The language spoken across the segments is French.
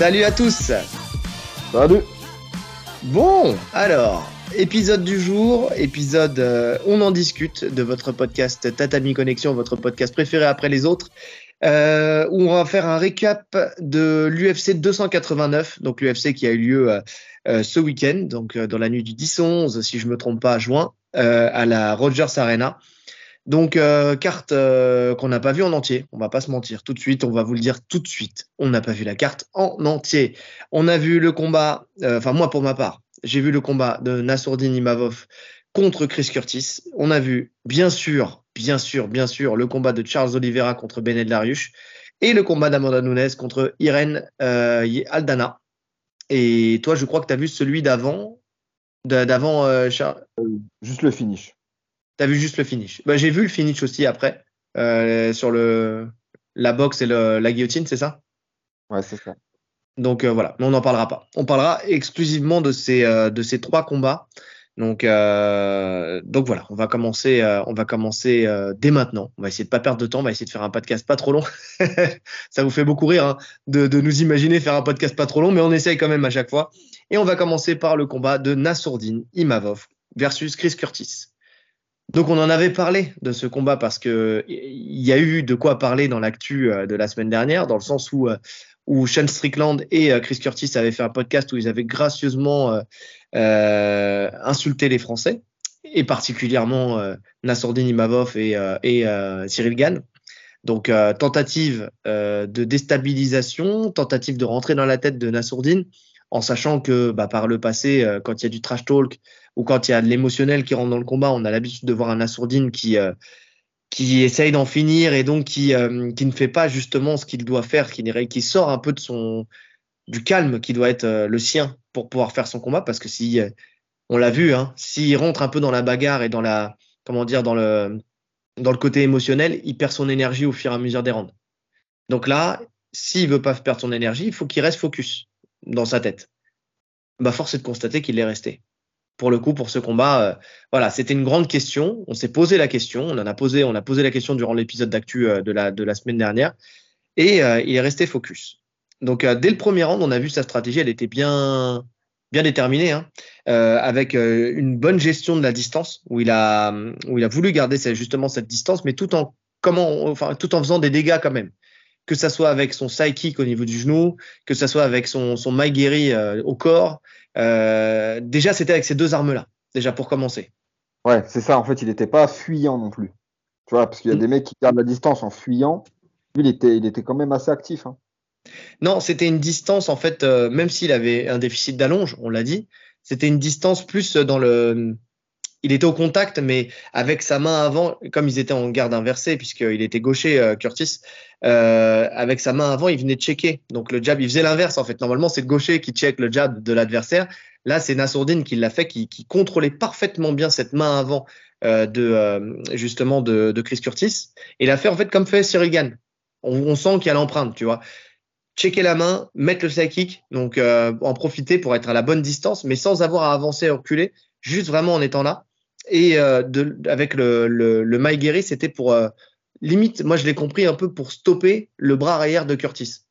Salut à tous. Salut. Bon, alors, épisode du jour, épisode euh, On en discute de votre podcast Tatami Connexion, votre podcast préféré après les autres, euh, où on va faire un récap de l'UFC 289, donc l'UFC qui a eu lieu euh, ce week-end, donc dans la nuit du 10-11, si je me trompe pas, juin, à la Rogers Arena. Donc, euh, carte euh, qu'on n'a pas vue en entier. On va pas se mentir. Tout de suite, on va vous le dire tout de suite. On n'a pas vu la carte en entier. On a vu le combat, euh, enfin moi pour ma part, j'ai vu le combat de Nassourdine Imavov contre Chris Curtis. On a vu, bien sûr, bien sûr, bien sûr, le combat de Charles Oliveira contre Benet Lariush et le combat d'Amanda Nunes contre Irene Aldana. Et toi, je crois que tu as vu celui d'avant, d'avant Charles. Juste le finish. T'as vu juste le finish. Bah, j'ai vu le finish aussi après, euh, sur le, la boxe et le, la guillotine, c'est ça? Ouais, c'est ça. Donc euh, voilà, mais on n'en parlera pas. On parlera exclusivement de ces, euh, de ces trois combats. Donc, euh, donc voilà, on va commencer, on va commencer dès maintenant. On va essayer de pas perdre de temps, on va essayer de faire un podcast pas trop long. Ça vous fait beaucoup rire hein, de, de, nous imaginer faire un podcast pas trop long, mais on essaye quand même à chaque fois. Et on va commencer par le combat de Nassourdine Imavov versus Chris Curtis. Donc on en avait parlé de ce combat parce que il y a eu de quoi parler dans l'actu euh, de la semaine dernière, dans le sens où euh, où Sean Strickland et euh, Chris Curtis avaient fait un podcast où ils avaient gracieusement euh, insulté les Français et particulièrement euh, Nassourdine Imavov et, et Cyril Gann. Donc tentative de déstabilisation, tentative de rentrer dans la tête de Nassourdine en sachant que bah, par le passé, quand il y a du trash talk, ou quand il y a de l'émotionnel qui rentre dans le combat, on a l'habitude de voir un assourdine qui euh, qui essaye d'en finir et donc qui euh, qui ne fait pas justement ce qu'il doit faire, qui, sort un peu de son du calme qui doit être euh, le sien pour pouvoir faire son combat parce que si on l'a vu, hein, s'il rentre un peu dans la bagarre et dans la comment dire dans le dans le côté émotionnel, il perd son énergie au fur et à mesure des rounds. Donc là, s'il veut pas perdre son énergie, il faut qu'il reste focus dans sa tête. Bah force est de constater qu'il est resté pour le coup pour ce combat. Euh, voilà, c'était une grande question. On s'est posé la question. On en a posé, on a posé la question durant l'épisode d'actu euh, de la semaine dernière, et euh, il est resté focus. Donc dès le premier round, on a vu sa stratégie, elle était bien bien déterminée, hein, avec une bonne gestion de la distance, où il a où il a voulu garder justement cette distance, mais tout en comment, enfin tout en faisant des dégâts quand même que ça soit avec son side kick au niveau du genou, que ça soit avec son, son Maigiri au corps, euh, déjà, c'était avec ces deux armes-là, déjà pour commencer. Ouais, c'est ça. En fait, il n'était pas fuyant non plus. Tu vois, parce qu'il y a mm. des mecs qui gardent la distance en fuyant. Lui, il était, il était quand même assez actif. Hein. Non, c'était une distance, en fait, euh, même s'il avait un déficit d'allonge, on l'a dit, c'était une distance plus dans le. Il était au contact, mais avec sa main avant, comme ils étaient en garde inversée, puisqu'il était gaucher, euh, Curtis, euh, avec sa main avant, il venait checker. Donc le jab, il faisait l'inverse en fait. Normalement, c'est le gaucher qui check le jab de l'adversaire. Là, c'est Nassourdine qui l'a fait, qui, contrôlait parfaitement bien cette main avant euh, de justement de, de, Chris Curtis. Et il a fait en fait comme fait Cyril. On, sent qu'il y a l'empreinte, tu vois. Checker la main, mettre le side kick, donc en profiter pour être à la bonne distance, mais sans avoir à avancer et reculer, juste vraiment en étant là. Et euh, de, avec le, le, le c'était pour limite, moi je l'ai compris un peu pour stopper le bras arrière de Curtis.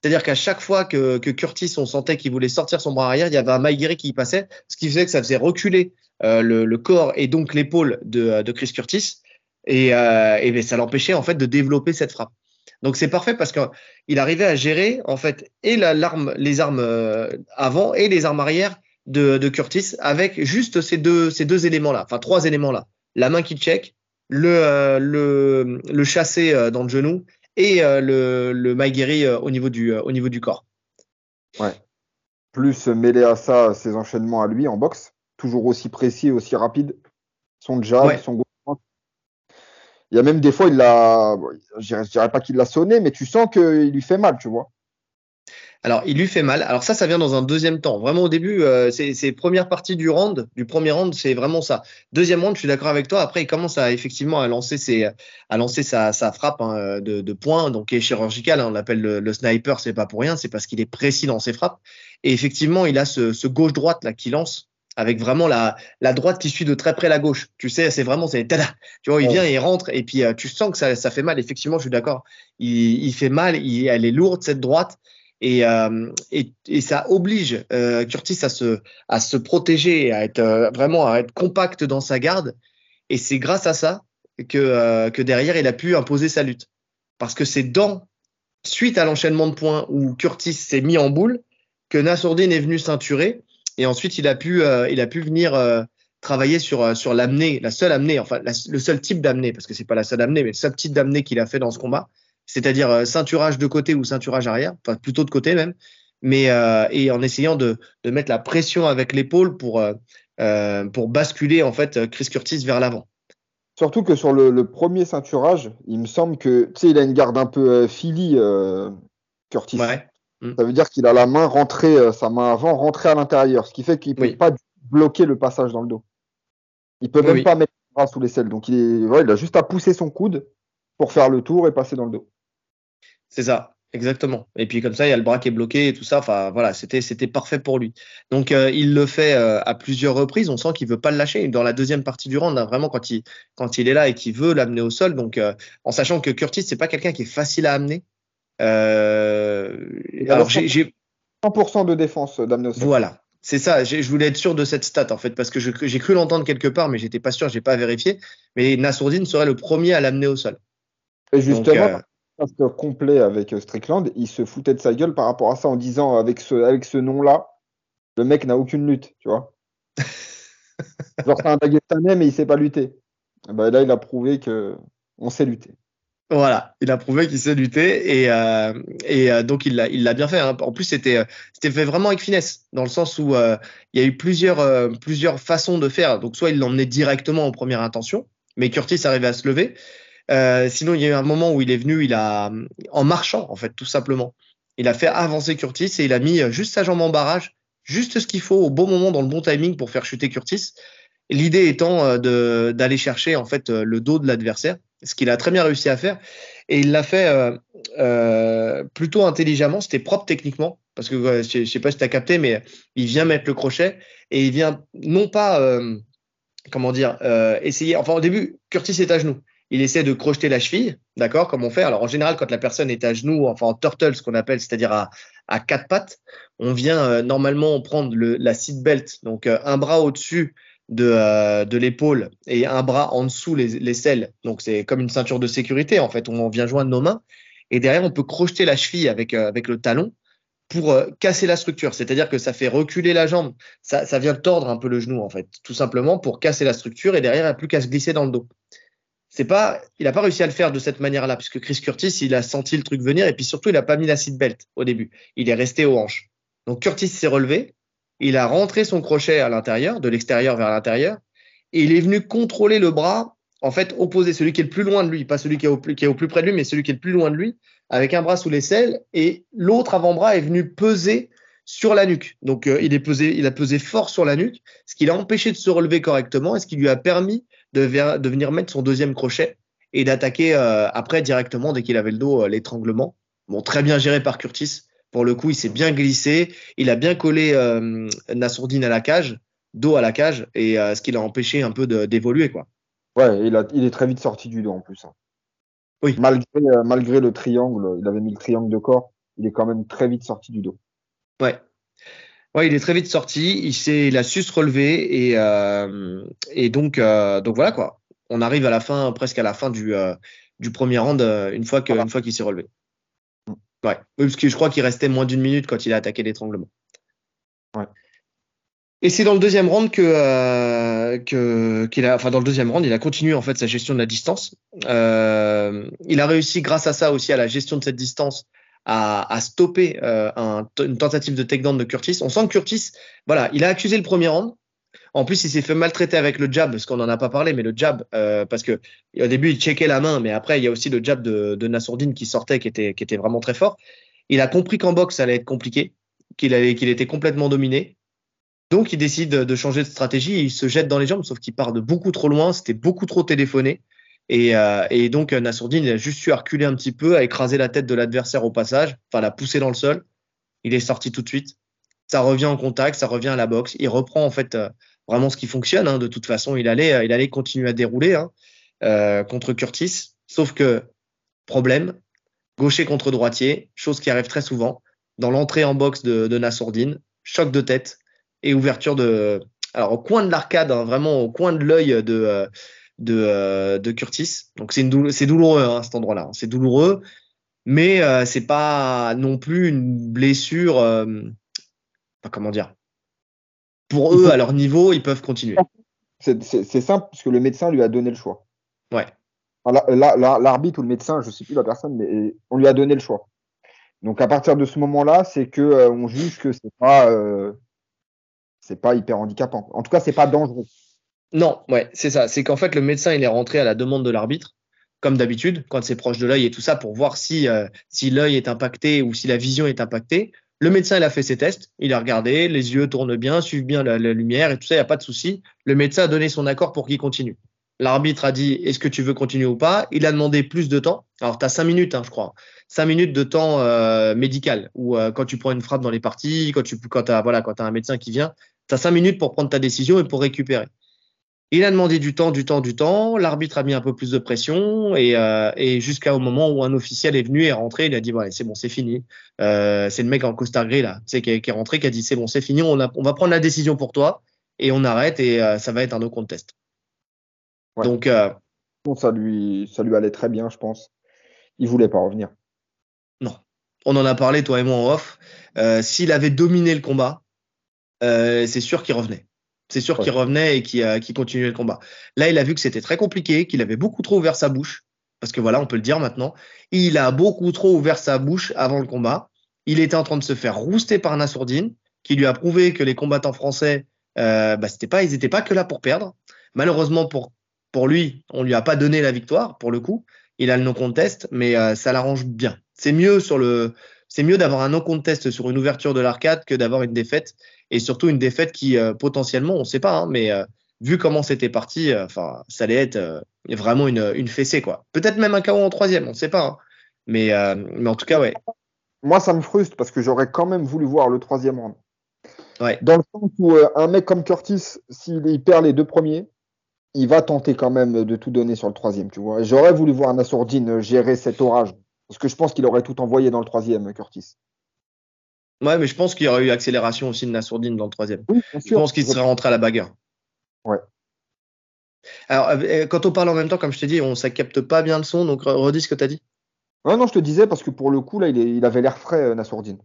C'est-à-dire qu'à chaque fois que, que, Curtis, on sentait qu'il voulait sortir son bras arrière, il y avait un Maïgueri qui y passait, ce qui faisait que ça faisait reculer euh, le, le, corps et donc l'épaule de, de, Chris Curtis, et, euh, et ben, ça l'empêchait en fait de développer cette frappe. Donc c'est parfait parce qu'il arrivait à gérer en fait et la, l'arme, les armes euh, avant et les armes arrière de, de Curtis avec juste ces deux, ces deux éléments-là, enfin trois éléments-là. La main qui check, le, euh, le, le chasser euh, dans le genou et euh, le, le Maigiri au, niveau du, au niveau du corps. Ouais. Plus mêler à ça ses enchaînements à lui en boxe, toujours aussi précis, aussi rapide. Son jab, ouais. son. Il y a même des fois, il l'a, je dirais pas qu'il l'a sonné, mais tu sens qu'il lui fait mal, tu vois. Alors, il lui fait mal. Alors ça, ça vient dans un deuxième temps. Vraiment au début, euh, c'est première partie du round, du premier round, c'est vraiment ça. Deuxième round, je suis d'accord avec toi. Après, il commence à effectivement à lancer ses, à lancer sa, sa frappe hein, de, de poing, donc qui est chirurgical. Hein, on l'appelle le, le, sniper, c'est pas pour rien, c'est parce qu'il est précis dans ses frappes. Et effectivement, il a ce, ce gauche droite là qui lance avec vraiment la, la droite qui suit de très près la gauche. Tu sais, c'est vraiment, c'est tada. Tu vois, il vient, il rentre, et puis euh, tu sens que ça, ça fait mal. Effectivement, je suis d'accord. Il, il fait mal, il, elle est lourde, cette droite. Et, euh, et, et, ça oblige euh, Curtis à se, à se protéger, à être euh, vraiment à être compact dans sa garde. Et c'est grâce à ça que, euh, que derrière, il a pu imposer sa lutte. Parce que c'est dans, suite à l'enchaînement de points où Curtis s'est mis en boule, que Nassourdine est venu ceinturer. Et ensuite, il a pu, il a pu venir travailler sur, sur l'amener, la seule amenée, enfin le seul type d'amenée, parce que c'est pas la seule amenée, mais le seul type d'amenée qu'il a fait dans ce combat c'est-à-dire euh, ceinturage de côté ou ceinturage arrière, enfin plutôt de côté même, mais euh, et en essayant de, de, mettre la pression avec l'épaule pour euh, pour basculer en fait Chris Curtis vers l'avant. Surtout que sur le, premier ceinturage, il me semble que tu sais, il a une garde un peu Philly, Curtis. Mm. Ça veut dire qu'il a la main rentrée, sa main avant rentrée à l'intérieur, ce qui fait qu'il ne peut pas bloquer le passage dans le dos. Il peut même pas mettre le bras sous les selles. Donc il, est, il a juste à pousser son coude pour faire le tour et passer dans le dos. C'est ça, exactement. Et puis comme ça, il y a le bras qui est bloqué et tout ça. Enfin voilà, c'était c'était parfait pour lui. Donc euh, il le fait euh, à plusieurs reprises. On sent qu'il veut pas le lâcher. Dans la deuxième partie du round, hein, vraiment quand il quand il est là et qu'il veut l'amener au sol. Donc euh, en sachant que Curtis c'est pas quelqu'un qui est facile à amener. alors j'ai 100% de défense d'amener au sol. Voilà. C'est ça, je voulais être sûr de cette stat en fait, parce que j'ai cru l'entendre quelque part, mais j'étais pas sûr, j'ai pas vérifié. Mais Nassourdine serait le premier à l'amener au sol. Et justement, complet avec euh, Strickland, il se foutait de sa gueule par rapport à ça en disant avec ce, avec ce nom-là, le mec n'a aucune lutte, tu vois. Genre c'est un Dagestanais mais il sait pas lutter. bah, là il a prouvé que on sait lutter. Voilà, il a prouvé qu'il sait lutter et, euh, et euh, donc il l'a il l'a bien fait. Hein. En plus c'était c'était fait vraiment avec finesse dans le sens où il y a eu plusieurs plusieurs façons de faire. Donc soit il l'emmenait directement en première intention, mais Curtis arrivait à se lever. Euh, sinon, il y a eu un moment où il est venu, il a, en marchant, en fait, tout simplement, il a fait avancer Curtis et il a mis juste sa jambe en barrage, juste ce qu'il faut au bon moment, dans le bon timing pour faire chuter Curtis. L'idée étant euh, d'aller chercher en fait euh, le dos de l'adversaire, ce qu'il a très bien réussi à faire. Et il l'a fait euh, euh, plutôt intelligemment, c'était propre techniquement, parce que je, je sais pas si tu as capté, mais il vient mettre le crochet et il vient non pas, comment dire, essayer. Enfin, au début, Curtis est à genoux il essaie de crocheter la cheville, d'accord, comme on fait. Alors en général, quand la personne est à genoux, enfin en turtle, ce qu'on appelle, c'est-à-dire à, quatre pattes, on vient euh, normalement prendre la seat belt, donc euh, un bras au-dessus de, euh, de l'épaule et un bras en dessous les, les selles. Donc c'est comme une ceinture de sécurité en fait. On vient joindre nos mains et derrière on peut crocheter la cheville avec le talon pour casser la structure. C'est-à-dire que ça fait reculer la jambe, ça, ça vient tordre un peu le genou en fait, tout simplement pour casser la structure et derrière il n'y a plus qu'à se glisser dans le dos c'est pas, il a pas réussi à le faire de cette manière-là, puisque Chris Curtis, il a senti le truc venir, et puis surtout, il a pas mis la seat belt au début. Il est resté aux hanches. Donc Curtis s'est relevé, il a rentré son crochet à l'intérieur, de l'extérieur vers l'intérieur, et il est venu contrôler le bras, en fait, opposé, celui qui est le plus loin de lui, pas celui qui est au plus, qui est au plus près de lui, mais celui qui est le plus loin de lui, avec un bras sous l'aisselle, et l'autre avant-bras est venu peser sur la nuque. Donc euh, il est pesé, il a pesé fort sur la nuque, ce qui l'a empêché de se relever correctement et ce qui lui a permis de, de venir mettre son deuxième crochet et d'attaquer euh, après directement dès qu'il avait le dos euh, l'étranglement. Bon, très bien géré par Curtis. Pour le coup, il s'est bien glissé, il a bien collé euh, Nassourdine à la cage, dos à la cage, et ce qui l'a empêché un peu d'évoluer, quoi. Ouais, il, a, il est très vite sorti du dos en plus. Hein. Oui. Malgré, malgré le triangle, il avait mis le triangle de corps, il est quand même très vite sorti du dos. Ouais, Ouais, il est très vite sorti. Il s'est, il a su se relever et euh, et donc euh, donc voilà quoi. On arrive à la fin, presque à la fin du euh, du premier round une fois que une fois qu'il s'est relevé. Ouais, oui, parce que je crois qu'il restait moins d'une minute quand il a attaqué l'étranglement. Ouais. Et c'est dans le deuxième round que euh, que qu'il a, enfin dans le deuxième round, il a continué en fait sa gestion de la distance. Euh, il a réussi grâce à ça aussi à la gestion de cette distance à, stopper euh, un, une tentative de takedown de Curtis. On sent que Curtis, voilà, il a accusé le premier round. En plus, il s'est fait maltraiter avec le jab, parce qu'on n'en a pas parlé, mais le jab, euh, parce que au début, il checkait la main, mais après, il y a aussi le jab de, de Nassourdine qui sortait, qui était, vraiment très fort. Il a compris qu'en boxe, ça allait être compliqué, qu'il était complètement dominé. Donc, il décide de changer de stratégie il se jette dans les jambes, sauf qu'il part de beaucoup trop loin, c'était beaucoup trop téléphoné. Et, euh, et donc Nassourdine, il a juste su reculer un petit peu, à écraser la tête de l'adversaire au passage, enfin la pousser dans le sol. Il est sorti tout de suite. Ça revient en contact, ça revient à la boxe. Il reprend en fait euh, vraiment ce qui fonctionne. Hein. De toute façon, il allait, euh, il allait continuer à dérouler hein, euh, contre Curtis. Sauf que problème, gaucher contre droitier, chose qui arrive très souvent. dans l'entrée en boxe de, de Nassourdine, choc de tête et ouverture de, alors au coin de l'arcade, hein, vraiment au coin de l'œil de, euh, de, euh, de, Curtis. Donc c'est douloureux hein, cet endroit-là, hein. c'est douloureux, mais euh, c'est pas non plus une blessure. Euh, comment dire? Pour eux, à leur niveau, ils peuvent continuer. C'est simple parce que le médecin lui a donné le choix. Ouais. L'arbitre ou le médecin, je sais plus la personne, mais on lui a donné le choix. Donc à partir de ce moment-là, c'est que euh, on juge que c'est pas euh, c'est pas hyper handicapant. En tout cas, c'est pas dangereux. Non, ouais, c'est ça. C'est qu'en fait, le médecin, il est rentré à la demande de l'arbitre, comme d'habitude, quand c'est proche de l'œil et tout ça, pour voir si, euh, si l'œil est impacté ou si la vision est impactée. Le médecin, il a fait ses tests, il a regardé, les yeux tournent bien, suivent bien la, lumière et tout ça, il n'y a pas de souci. Le médecin a donné son accord pour qu'il continue. L'arbitre a dit est-ce que tu veux continuer ou pas? Il a demandé plus de temps. Alors, tu as cinq minutes, hein, je crois. Cinq minutes de temps euh, médical. Ou euh, quand tu prends une frappe dans les parties, quand tu quand as, voilà, quand as un médecin qui vient, tu as cinq minutes pour prendre ta décision et pour récupérer. Il a demandé du temps, du temps, du temps. L'arbitre a mis un peu plus de pression et, euh, et jusqu'au moment où un officiel est venu et est rentré, il a dit voilà, c'est bon, c'est fini. Euh, c'est le mec en costard gris là, tu sais, qui, qui, est rentré, qui a dit c'est bon, c'est fini, on, a, on va prendre la décision pour toi et on arrête et euh, ça va être un no contest. Donc, euh, bon, ça lui, ça lui allait très bien, je pense. Il voulait pas revenir. Non. On en a parlé, toi et moi, en off. Euh, S'il avait dominé le combat, euh, c'est sûr qu'il revenait. C'est sûr ouais. qu'il revenait et qu'il qu continuait le combat. Là, il a vu que c'était très compliqué, qu'il avait beaucoup trop ouvert sa bouche. Parce que voilà, on peut le dire maintenant. Il a beaucoup trop ouvert sa bouche avant le combat. Il était en train de se faire rouster par Nassourdine, qui lui a prouvé que les combattants français, euh, bah, c'était pas, ils n'étaient pas que là pour perdre. Malheureusement pour pour lui, on lui a pas donné la victoire pour le coup. Il a le no contest, mais euh, ça l'arrange bien. C'est mieux sur le, c'est mieux d'avoir un no contest sur une ouverture de l'arcade que d'avoir une défaite et surtout une défaite qui euh, potentiellement, on sait pas, hein, mais euh, vu comment c'était parti, enfin, ça allait être vraiment une, une fessée quoi. Peut-être même un KO en troisième, on sait pas. Hein. Mais, mais en tout cas, ouais. Moi, ça me frustre parce que j'aurais quand même voulu voir le troisième round. Ouais. Dans le sens où un mec comme Curtis, s'il perd les deux premiers, il va tenter quand même de tout donner sur le troisième, tu vois. J'aurais voulu voir Nassourdine gérer cet orage, parce que je pense qu'il aurait tout envoyé dans le troisième, Curtis. Ouais, mais je pense qu'il y aurait eu accélération aussi de Nassourdine dans le troisième. Oui, je pense qu'il serait rentré à la bagarre. Ouais. Alors, quand on parle en même temps, comme je t'ai dit, on ça capte pas bien le son, donc redis ce que tu as dit. Ouais, non, je te disais parce que pour le coup, là, il, est, il avait l'air frais, Nassourdine.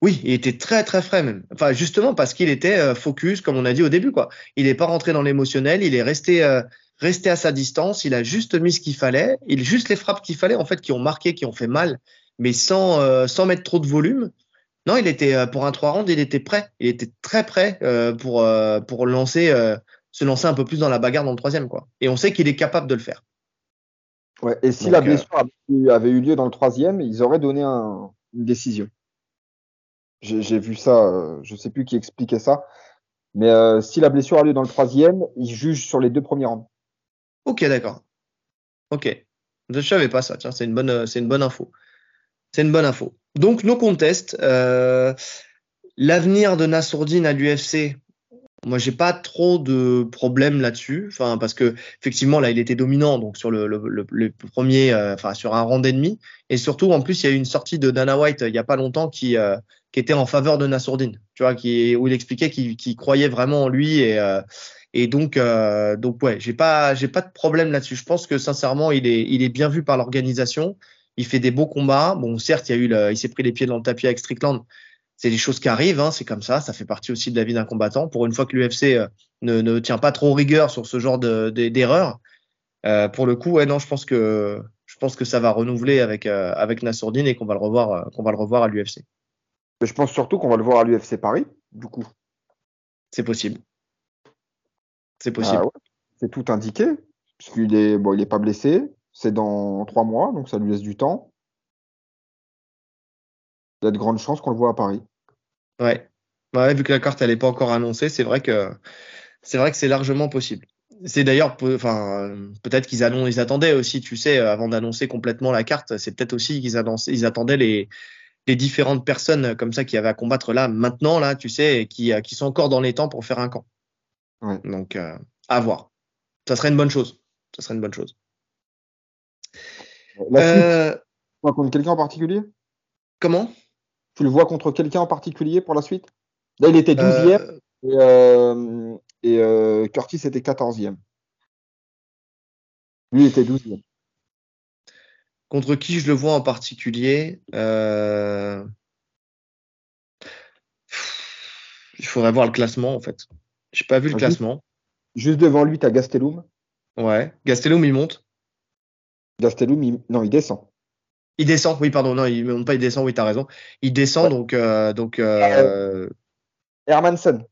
Oui, il était très très frais même. Enfin, justement parce qu'il était euh, focus, comme on a dit au début, quoi. Il n'est pas rentré dans l'émotionnel, il est resté euh, resté à sa distance. Il a juste mis ce qu'il fallait, il juste les frappes qu'il fallait en fait, qui ont marqué, qui ont fait mal, mais sans euh, sans mettre trop de volume. Non, il était euh, pour un 3 rounds, il était prêt. Il était très prêt euh, pour pour lancer se lancer un peu plus dans la bagarre dans le troisième, quoi. Et on sait qu'il est capable de le faire. Ouais. Et si Donc, la blessure avait eu lieu dans le troisième, ils auraient donné un, une décision. J'ai vu ça, je sais plus qui expliquait ça. Mais si la blessure a lieu dans le troisième, il juge sur les deux premiers rounds. Ok, d'accord. Ok. Je savais pas ça. Tiens, c'est une bonne, c'est une bonne info. C'est une bonne info. Donc, nos contests. Euh, L'avenir de Nassourdine à l'UFC, moi, j'ai pas trop de problèmes là-dessus. Enfin, parce que effectivement, là, il était dominant donc sur le, premier, euh, enfin sur un round ennemi. Et surtout, en plus, il y a eu une sortie de Dana White il y a pas longtemps qui euh, qui était en faveur de Nassourdine. Tu vois, qui où il expliquait qu'il qu croyait vraiment en lui et euh, et donc euh, donc ouais, j'ai pas j'ai pas de problème là-dessus. Je pense que sincèrement, il est il est bien vu par l'organisation. Il fait des beaux combats. Bon, certes, il y a eu le, il s'est pris les pieds dans le tapis avec Strickland c'est des choses qui arrivent, hein, c'est comme ça, ça fait partie aussi de la vie d'un combattant. Pour une fois que l'UFC euh, ne, ne, tient pas trop rigueur sur ce genre de, euh, pour le coup, ouais, non, je pense que je pense que ça va renouveler avec euh, avec Nassourdine et qu'on va le revoir euh, qu'on va le revoir à l'UFC. Je pense surtout qu'on va le voir à l'UFC Paris, du coup. C'est possible. C'est possible. Ah ouais. C'est tout indiqué, puisqu'il est bon, il est pas blessé. C'est dans trois mois, donc ça lui laisse du temps. Il y a de grandes chances qu'on le voit à Paris. Ouais. ouais. vu que la carte elle n'est pas encore annoncée, c'est vrai que c'est vrai que c'est largement possible. C'est d'ailleurs, enfin, peut-être qu'ils ils attendaient aussi, tu sais, avant d'annoncer complètement la carte, c'est peut-être aussi qu'ils ils attendaient les, les différentes personnes comme ça qui avaient à combattre là, maintenant, là, tu sais, et qui, qui sont encore dans les temps pour faire un camp. Ouais. Donc, euh, à voir. Ça serait une bonne chose. Ça serait une bonne chose. La euh, contre quelqu'un en particulier? Comment? Tu le vois contre quelqu'un en particulier pour la suite? Là, il était 12e euh, et, et Curtis était 14e. Lui, il était 12e. Contre qui je le vois en particulier? Euh... Il faudrait voir le classement en fait. J'ai pas vu le classement. Juste devant lui, tu as Gastelum. Ouais. Gastelum, il monte. Gastelum, il... non, il descend. Il descend, oui, pardon, non, il monte pas, il descend, oui, tu as raison. Il descend, donc. Euh, donc euh... Hermanson.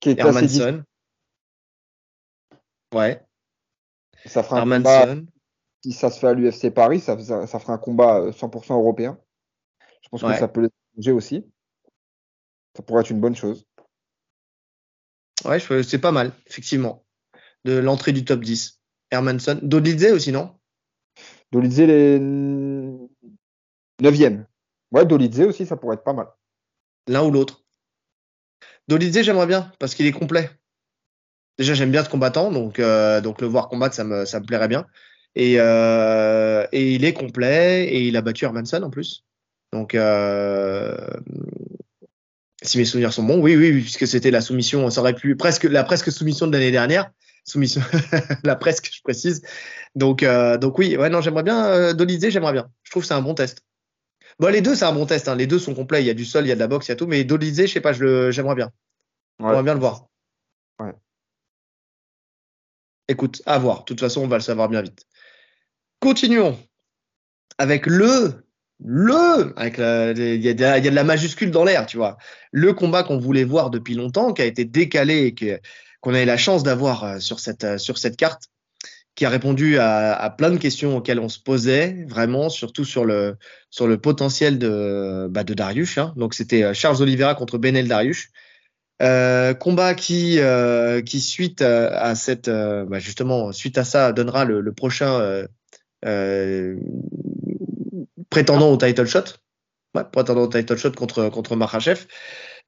Qui est Hermanson. Ouais. Ça fera un si ça se fait à l'UFC Paris, ça, ça, fera un combat 100% euh, européen. Je pense que ça peut les aussi. Ça pourrait être une bonne chose. Ouais, c'est pas mal, effectivement. De l'entrée du top 10. Hermanson. Dolidze aussi, non? Dolidze, les 9e. Ouais, Dolidze aussi, ça pourrait être pas mal. L'un ou l'autre. Dolidze, j'aimerais bien, parce qu'il est complet. Déjà, j'aime bien ce combattant, donc, euh, donc le voir combattre, ça me, ça me plairait bien. Et, euh, et il est complet et il a battu Hermanson en plus. Donc, euh, si mes souvenirs sont bons, oui, oui, puisque c'était la soumission, ça aurait pu presque la presque soumission de l'année dernière, soumission, la presque, je précise. Donc, euh, donc oui, ouais, non, j'aimerais bien euh, j'aimerais bien. Je trouve que c'est un bon test. Bon, les deux, c'est un bon test. Hein. Les deux sont complets. Il y a du sol, il y a de la boxe, il y a tout. Mais Dolizé, je sais pas, je le, j'aimerais bien. J'aimerais bien le voir. Ouais. Écoute, à voir. De toute façon, on va le savoir bien vite. Continuons avec le, le, avec il y, a de la majuscule dans l'air, tu vois. Le combat qu'on voulait voir depuis longtemps, qui a été décalé et qu'on a eu la chance d'avoir euh, sur cette, euh, sur cette carte, qui a répondu à, plein de questions auxquelles on se posait, vraiment, surtout sur le, sur le potentiel de, bah, de Darius. Hein. Donc c'était euh, Charles Oliveira contre Benel Darius. combat qui, qui suite à, cette, bah, justement, suite à ça, donnera le, prochain prétendant au title shot. Ouais, prétendant au title shot contre, contre Makhachev.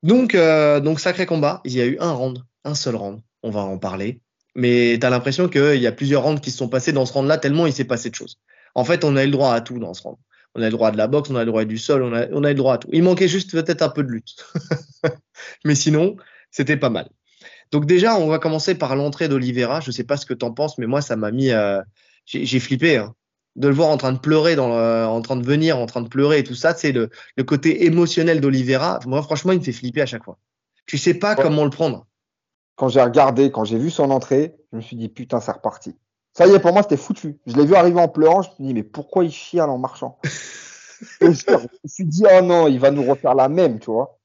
Donc, euh, donc, sacré combat. Il y a eu un round, un seul round. On va en parler. Mais tu as l'impression qu'il y a plusieurs rounds qui se sont passés dans ce round-là, tellement il s'est passé de choses. En fait, on a eu le droit à tout dans ce round. On a le droit de la boxe, on a le droit du sol, on a, on a le droit à tout. Il manquait juste peut-être un peu de lutte. Mais sinon, c'était pas mal. Donc déjà, on va commencer par l'entrée d'Olivera. Je sais pas ce que tu en penses, mais moi, ça m'a mis... Euh, j'ai flippé. Hein de le voir en train de pleurer, dans en train de venir, en train de pleurer et tout ça, c'est le, le, côté émotionnel d'Olivera. Moi, franchement, il me fait flipper à chaque fois. Tu sais pas comment le prendre. Quand j'ai regardé, quand j'ai vu son entrée, je me suis dit putain, c'est reparti. Ça y est, pour moi, c'était foutu. Je l'ai vu arriver en pleurant, je me suis dit mais pourquoi il chiale en marchant? Je, me suis dit oh non, il va nous refaire la même, tu vois.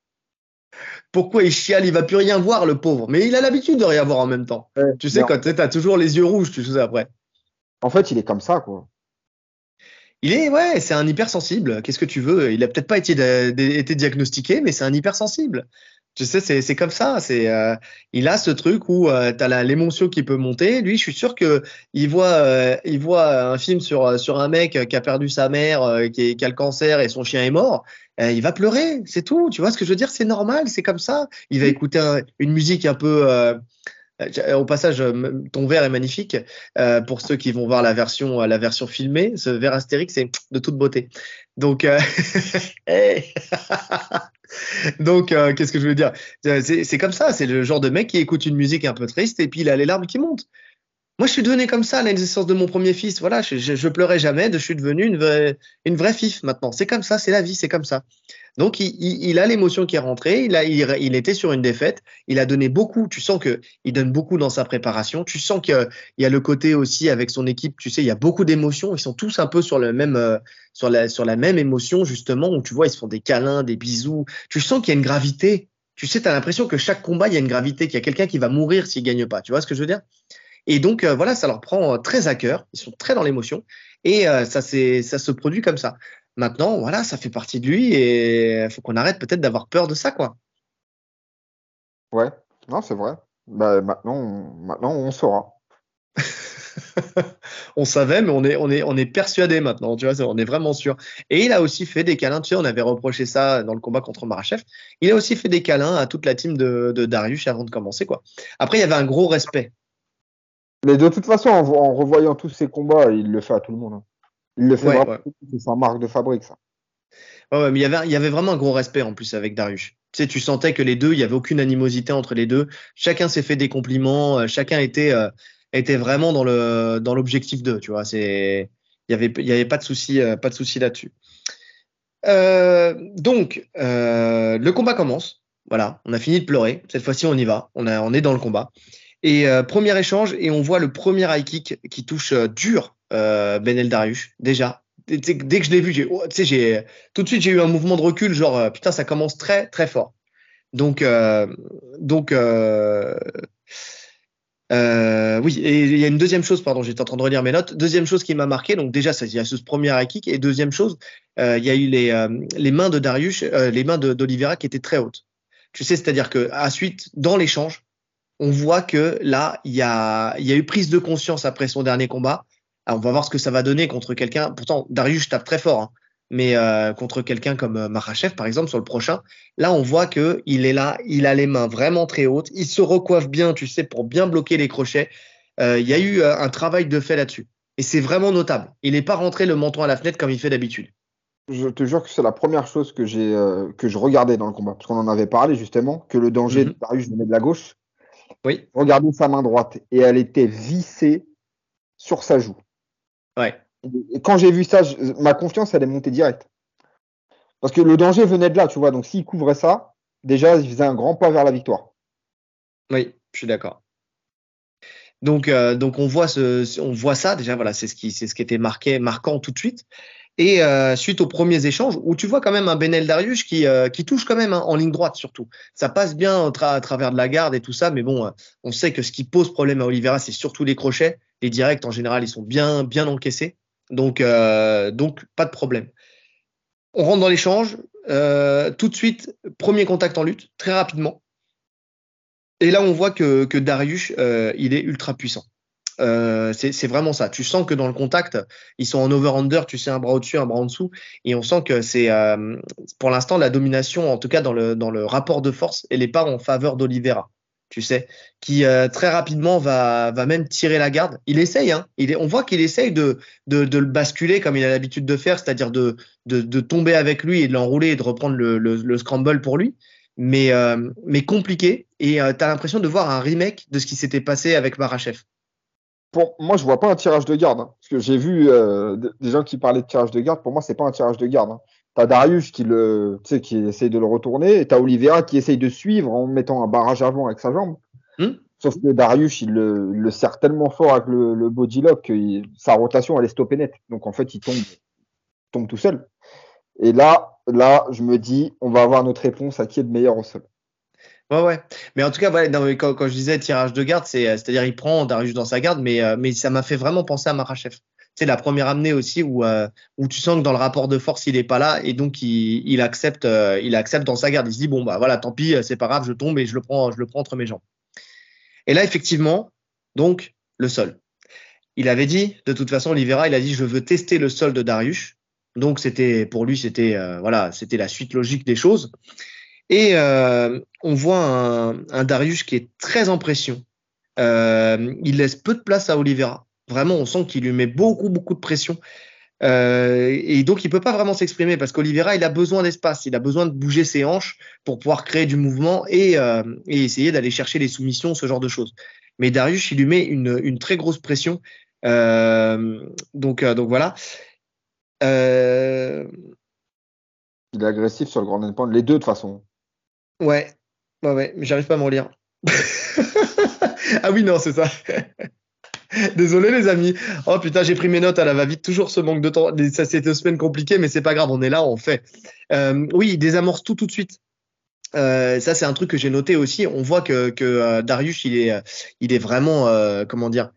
Pourquoi il chiale? Il va plus rien voir, le pauvre. Mais il a l'habitude de rien voir en même temps. tu sais, quand tu as toujours les yeux rouges, tu sais après. En fait, il est comme ça, quoi. Il est, ouais, c'est un hypersensible. Qu'est-ce que tu veux? Il a peut-être pas été, été diagnostiqué, mais c'est un hypersensible. Tu sais, c'est comme ça. C'est, euh, il a ce truc où euh, tu as l'émotion qui peut monter. Lui, je suis sûr que il voit, euh, il voit un film sur sur un mec qui a perdu sa mère, qui, qui, a le cancer et son chien est mort. il va pleurer, c'est tout. Tu vois ce que je veux dire? C'est normal, c'est comme ça. Il va écouter une musique un peu euh, au passage, euh, ton verre est magnifique. Euh, pour ceux qui vont voir la version, la version filmée, ce verre astérique, c'est de toute beauté. Donc, donc, qu'est-ce que je veux dire? C'est comme ça. C'est le genre de mec qui écoute une musique un peu triste et puis il a les larmes qui montent. Moi, je suis devenu comme ça à la naissance de mon premier fils. Voilà, je, je, pleurais jamais. Je suis devenu une vraie, une vraie fif maintenant. C'est comme ça, c'est la vie, c'est comme ça. Donc, il, il, a l'émotion qui est rentrée. Il, a, il, était sur une défaite. Il a donné beaucoup. Tu sens que il donne beaucoup dans sa préparation. Tu sens qu'il y a le côté aussi avec son équipe. Tu sais, il y a beaucoup d'émotions. Ils sont tous un peu sur le même, euh, sur la, sur la même émotion justement. Où tu vois, ils se font des câlins, des bisous. Tu sens qu'il y a une gravité. Tu sais, tu as l'impression que chaque combat, il y a une gravité, qu'il y a quelqu'un qui va mourir s'il gagne pas. Tu vois ce que je veux dire? Et donc, euh, voilà, ça leur prend euh, très à cœur. Ils sont très dans l'émotion. Et ça, c'est, ça se produit comme ça. Maintenant, voilà, ça fait partie de lui et il faut qu'on arrête peut-être d'avoir peur de ça, quoi. Ouais, non, c'est vrai. Bah, maintenant, on, maintenant, on saura. on savait, mais on est, on est, on est persuadé maintenant, tu vois, on est vraiment sûr. Et il a aussi fait des câlins, tu sais, on avait reproché ça dans le combat contre Marachev. Il a aussi fait des câlins à toute la team de, Darius avant de commencer, quoi. Après, il y avait un gros respect. Mais de toute façon, en, revoyant tous ces combats, il le fait à tout le monde. Hein. Il le fait c'est sa marque de fabrique, ça. Ouais, mais il y avait, il y avait vraiment un gros respect en plus avec Darius. Tu sais, tu sentais que les deux, il y avait aucune animosité entre les deux. Chacun s'est fait des compliments, euh, chacun était, euh, était vraiment dans le, dans l'objectif d'eux, tu vois. C'est, il y avait, il y avait pas de souci, euh, pas de souci là-dessus. donc, le combat commence. Voilà, on a fini de pleurer. Cette fois-ci, on y va. On, a, on est dans le combat. Et premier échange, et on voit le premier high kick qui touche dur Benel Darius. Déjà, dès que je l'ai vu, j'ai, oh, j'ai, tout de suite, j'ai eu un mouvement de recul, genre, euh, putain, ça commence très, très fort. Donc, euh, donc, euh, euh, oui, et il y a une deuxième chose, pardon, j'étais en train de relire mes notes. Deuxième chose qui m'a marqué, donc déjà, il y a ce premier high kick, et deuxième chose, euh, il y a eu les, les mains de Darius, les mains d'Olivera qui étaient très hautes. Tu sais, c'est-à-dire que suite, dans l'échange, on voit que là, il y a, il y a eu prise de conscience après son dernier combat on va voir ce que ça va donner contre quelqu'un. Pourtant, Darius tape très fort, hein. mais euh, contre quelqu'un comme euh, Marachev, par exemple, sur le prochain, là, on voit que il est là, il a les mains vraiment très hautes, il se recoiffe bien, tu sais, pour bien bloquer les crochets. Euh, il y a eu un travail de fait là-dessus, et c'est vraiment notable. Il n'est pas rentré le menton à la fenêtre comme il fait d'habitude. Je te jure que c'est la première chose que j'ai que je regardais dans le combat, parce qu'on en avait parlé justement, que le danger de mhm. Darius venait de la gauche. Oui. Regardez sa main droite et elle était vissée sur sa joue. Ouais. Et quand j'ai vu ça, ma confiance, elle est montée direct. Parce que le danger venait de là, tu vois. Donc s'il couvrait ça, déjà, il faisait un grand pas vers la victoire. Oui, je suis d'accord. Donc, euh, donc on voit ce, on voit ça déjà. Voilà, c'est ce qui, c'est ce qui était marqué, marquant tout de suite. Et euh, suite aux premiers échanges, où tu vois quand même un Benel Darius qui, euh, touche quand même hein, en ligne droite surtout. Ça passe bien à travers de la garde et tout ça, mais bon, on sait que ce qui pose problème à Oliveira, c'est surtout les crochets. Les directs, en général, ils sont bien, encaissés. Donc, euh, pas de problème. On rentre dans l'échange. Euh, tout de suite, premier contact en lutte, très rapidement. Et là, on voit que, que Darius, euh, il est ultra puissant. C'est vraiment ça. Tu sens que dans le contact, ils sont en over-under, tu sais, un bras au-dessus, un bras en dessous. Et on sent que c'est, pour l'instant, la domination, en tout cas dans le, rapport de force, elle n'est pas en faveur d'Olivera tu sais, qui euh, très rapidement va, même tirer la garde. Il essaye, hein. Est, on voit qu'il essaye de, le basculer comme il a l'habitude de faire, c'est-à-dire de, tomber avec lui et de l'enrouler et de reprendre le, le, le scramble pour lui. Mais, euh, compliqué. Et euh, tu as l'impression de voir un remake de ce qui s'était passé avec Marachev. Pour moi, je vois pas un tirage de garde. Hein, parce que j'ai vu des gens qui parlaient de tirage de garde. Pour moi, c'est pas un tirage de garde. Hein. T'as Darius qui le, tu sais, qui essaye de le retourner, et t'as Oliveira qui essaye de suivre en mettant un barrage avant avec sa jambe. Hmm Sauf que Darius, il le, le, serre tellement fort avec le, le body lock que sa rotation, elle est stoppée net. Donc en fait, il tombe, tombe tout seul. Et là, là, je me dis, on va avoir notre réponse à qui est le meilleur au sol. Ouais, ouais. Mais en tout cas, voilà, quand, je disais tirage de garde, c'est, c'est-à-dire il prend Darius dans sa garde, mais, euh, mais ça m'a fait vraiment penser à Marachev c'est la première amenée aussi où, euh, où tu sens que dans le rapport de force, il est pas là et donc il, accepte, euh, il accepte dans sa garde. Il se dit bon bah voilà, tant pis, c'est pas grave, je tombe et je le prends, je le prends entre mes jambes. Et là effectivement, donc le sol. Il avait dit, de toute façon, Oliveira, il a dit je veux tester le sol de Darius. Donc c'était pour lui, c'était euh, voilà, c'était la suite logique des choses. Et on voit un, Darius qui est très en pression. il laisse peu de place à Oliveira. Vraiment, on sent qu'il lui met beaucoup, beaucoup de pression. Euh, et donc, il peut pas vraiment s'exprimer parce qu'Olivera, il a besoin d'espace, il a besoin de bouger ses hanches pour pouvoir créer du mouvement et, euh, essayer d'aller chercher les soumissions, ce genre de choses. Mais Darius, il lui met une, très grosse pression. Euh, donc, euh, voilà. Euh, il est agressif sur le grand endpoint, les deux de toute façon. Ouais, ouais, ouais, mais j'arrive pas à m'en lire. ah oui, non, c'est ça. Désolé les amis. Oh putain, j'ai pris mes notes à la va-vite. Toujours ce manque de temps. Ça c'était une semaine compliquée, mais c'est pas grave. On est là, on fait. Euh, oui, il désamorce tout tout de suite. Euh, ça c'est un truc que j'ai noté aussi. On voit que, euh, Darius il est il est vraiment comment dire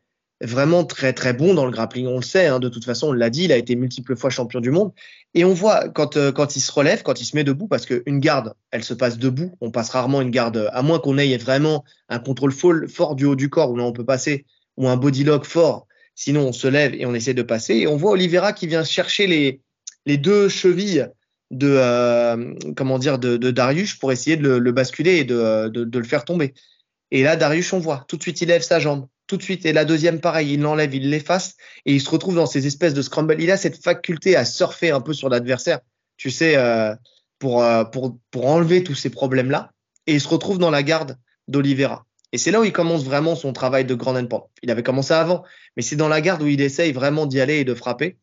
vraiment très très bon dans le grappling. On le sait. Hein, de toute façon, on l'a dit. Il a été multiples fois champion du monde. Et on voit quand euh, quand il se relève, quand il se met debout, parce qu'une garde, elle se passe debout. On passe rarement une garde, à moins qu'on ait vraiment un contrôle fort du haut du corps où là on peut passer ou un body lock fort. Sinon, on se lève et on essaie de passer. Et on voit Oliveira qui vient chercher les, les deux chevilles de euh, comment dire de, de, Darius pour essayer de le, le basculer et de, de, de, le faire tomber. Et là, Darius, on voit tout de suite, il lève sa jambe. Tout de suite. Et la deuxième, pareil, il l'enlève, il l'efface et il se retrouve dans ces espèces de scramble. Il a cette faculté à surfer un peu sur l'adversaire. tu sais, euh, pour, euh, pour, pour enlever tous ces problèmes-là. Et il se retrouve dans la garde d'Olivera. Et c'est là où il commence vraiment son travail de grand endpoint. Il avait commencé avant, mais c'est dans la garde où il essaye vraiment d'y aller et de frapper.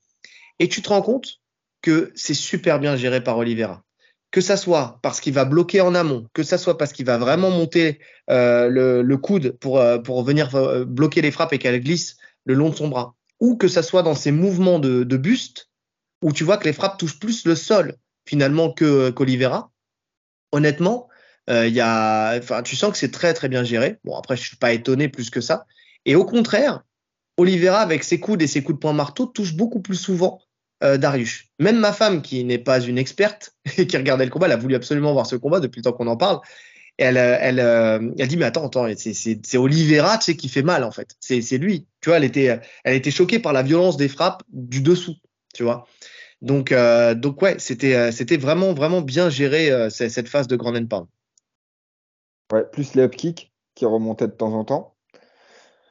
Et tu te rends compte que c'est super bien géré par Olivera. Que ça soit parce qu'il va bloquer en amont, que ça soit parce qu'il va vraiment monter euh, le, coude pour, euh, venir euh, bloquer les frappes et qu'elles glissent le long de son bras, ou que ça soit dans ses mouvements de, buste, où tu vois que les frappes touchent plus le sol finalement que qu'Olivera. Honnêtement, euh, y a, enfin, tu sens que c'est très très bien géré. Bon, après, je suis pas étonné plus que ça. Et au contraire, Oliveira, avec ses coudes et ses coups de poing marteau, touche beaucoup plus souvent euh, Darius. Même ma femme, qui n'est pas une experte et qui regardait le combat, elle a voulu absolument voir ce combat depuis le temps qu'on en parle. elle, euh, elle, euh, elle dit mais attends, attends, c'est Oliveira, tu sais, qui fait mal en fait. C'est lui. Tu vois, elle était, elle était choquée par la violence des frappes du dessous. Tu vois. Donc, euh, donc ouais, c'était, c'était vraiment, vraiment bien géré cette phase de Grand Pound. Ouais, plus les upkicks qui remontaient de temps en temps.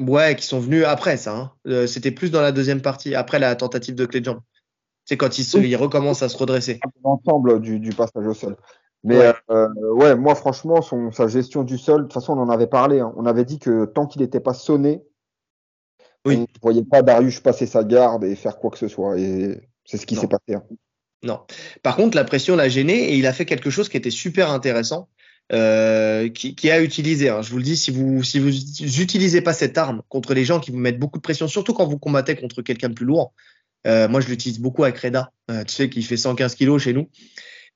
Ouais, qui sont venus après ça. Hein. Euh, c'était plus dans la deuxième partie, après la tentative de clé de jambe. C'est quand il, se, à se redresser. L'ensemble du, du, passage au sol. Mais ouais, euh, ouais moi franchement, son, sa gestion du sol, de toute façon on en avait parlé. Hein. On avait dit que tant qu'il n'était pas sonné, oui. on ne voyait pas Darius passer sa garde et faire quoi que ce soit. Et c'est ce qui s'est passé. Hein. Non. Par contre, la pression l'a gêné et il a fait quelque chose qui était super intéressant. Euh, qui, qui, a utilisé. Hein. Je vous le dis, si vous si vous utilisez pas cette arme contre les gens qui vous mettent beaucoup de pression, surtout quand vous combattez contre quelqu'un de plus lourd. Euh, moi, je l'utilise beaucoup avec Reda, euh, tu sais, qui fait 115 kilos chez nous.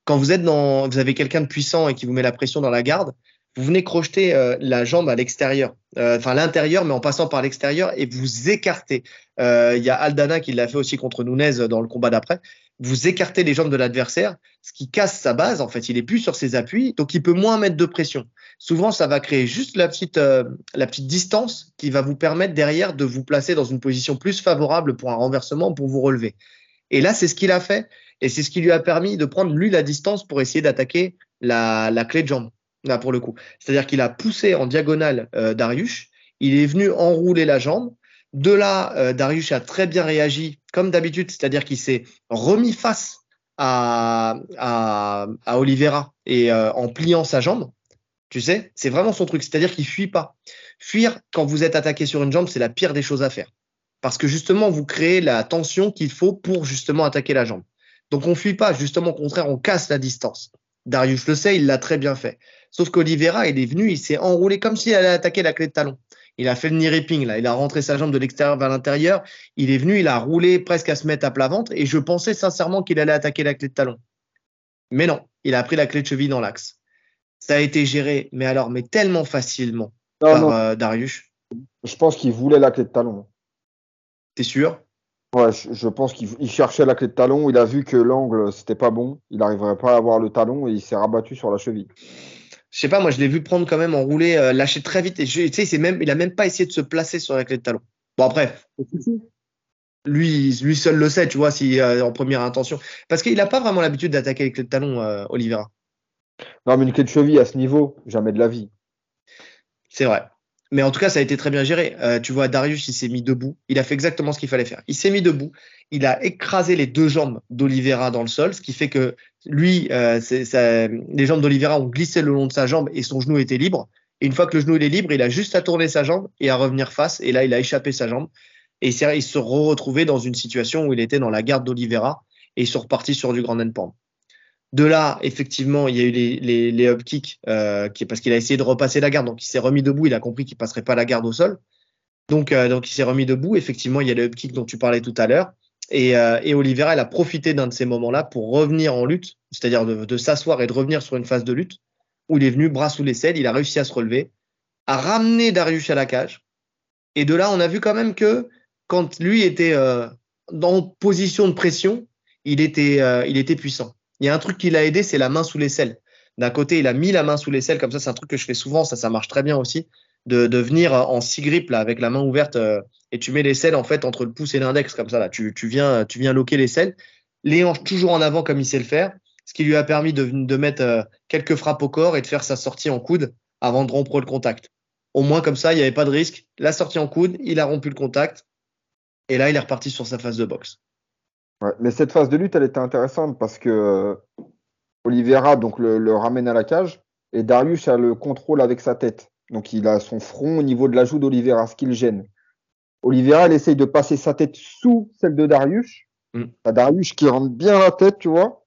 Quand vous êtes dans, vous avez quelqu'un de puissant et qui vous met la pression dans la garde, vous venez crocheter euh, la jambe à l'extérieur, euh, enfin l'intérieur, mais en passant par l'extérieur et vous écartez. Il y a Aldana qui l'a fait aussi contre Nunez dans le combat d'après vous écartez les jambes de l'adversaire, ce qui casse sa base. En fait, il est plus sur ses appuis, donc il peut moins mettre de pression. Souvent, ça va créer juste la petite, euh, la petite distance qui va vous permettre derrière de vous placer dans une position plus favorable pour un renversement, pour vous relever. Et là, c'est ce qu'il a fait, et c'est ce qui lui a permis de prendre lui la distance pour essayer d'attaquer la, clé de jambe. Là, pour le coup, c'est-à-dire qu'il a poussé en diagonale euh, Darius, il est venu enrouler la jambe, de là, euh, Darius a très bien réagi, comme d'habitude, c'est-à-dire qu'il s'est remis face à, à, à Oliveira et euh, en pliant sa jambe. Tu sais, c'est vraiment son truc, c'est-à-dire qu'il fuit pas. Fuir quand vous êtes attaqué sur une jambe, c'est la pire des choses à faire. Parce que justement, vous créez la tension qu'il faut pour justement attaquer la jambe. Donc on fuit pas, justement au contraire, on casse la distance. Darius le sait, il l'a très bien fait. Sauf qu'Olivera, il est venu, il s'est enroulé comme s'il allait attaquer la clé de talon. Il a fait le knee ripping, là. Il a rentré sa jambe de l'extérieur vers l'intérieur. Il est venu, il a roulé presque à se mettre à plat ventre. Et je pensais sincèrement qu'il allait attaquer la clé de talon. Mais non, il a pris la clé de cheville dans l'axe. Ça a été géré, mais alors, mais tellement facilement par euh, Darius. Je pense qu'il voulait la clé de talon. T'es sûr? Ouais, je, pense qu'il cherchait la clé de talon. Il a vu que l'angle, c'était pas bon. Il n'arriverait pas à avoir le talon et il s'est rabattu sur la cheville je sais pas, moi je l'ai vu prendre quand même enroulé, euh, lâcher très vite. Et tu sais, même, il a même pas essayé de se placer sur la clé de talon. Bon après, lui, lui seul le sait, tu vois, si euh, en première intention, parce qu'il n'a pas vraiment l'habitude d'attaquer les clés de talon, euh, Oliveira. Non, mais une clé de cheville à ce niveau, jamais de la vie. C'est vrai. Mais en tout cas, ça a été très bien géré. Euh, tu vois, Darius, il s'est mis debout. Il a fait exactement ce qu'il fallait faire. Il s'est mis debout. Il a écrasé les deux jambes d'Olivera dans le sol, ce qui fait que lui, euh, les jambes d'Olivera ont glissé le long de sa jambe et son genou était libre. Et une fois que le genou est libre, il a juste à tourner sa jambe et à revenir face. Et là, il a échappé sa jambe. Et il se retrouvait dans une situation où il était dans la garde d'Olivera et ils sont repartis sur du grand endpoint. De là, effectivement, il y a eu les, les, kicks, euh, qui, parce qu'il a essayé de repasser la garde. Donc, il s'est remis debout. Il a compris qu'il passerait pas la garde au sol. Donc, euh, donc il s'est remis debout. Effectivement, il y a les up kicks dont tu parlais tout à l'heure. Et, euh, et Oliveira, elle a profité d'un de ces moments-là pour revenir en lutte, c'est-à-dire de, de s'asseoir et de revenir sur une phase de lutte où il est venu bras sous les selles. Il a réussi à se relever, à ramener Darius à la cage. Et de là, on a vu quand même que quand lui était euh, en position de pression, il était, euh, il était puissant. Il y a un truc qui l'a aidé, c'est la main sous l'aisselle. D'un côté, il a mis la main sous l'aisselle, comme ça, c'est un truc que je fais souvent, ça, marche très bien aussi, de, venir en six grippes avec la main ouverte euh, et tu mets l'aisselle en fait entre le pouce et l'index comme ça là. Tu, viens, tu viens loquer l'aisselle, les hanches toujours en avant comme il sait le faire, ce qui lui a permis de, de mettre euh, quelques frappes au corps et de faire sa sortie en coude avant de rompre le contact. Au moins comme ça, il n'y avait pas de risque. La sortie en coude, il a rompu le contact et là, il est reparti sur sa phase de boxe. Ouais, mais cette phase de lutte, elle était intéressante parce que euh, Oliveira donc le, ramène à la cage et Darius a le contrôle avec sa tête. Donc il a son front au niveau de la joue d'Oliveira, ce qui le gêne. Oliveira, elle essaye de passer sa tête sous celle de Darius. Mm. Darius qui rentre bien la tête, tu vois.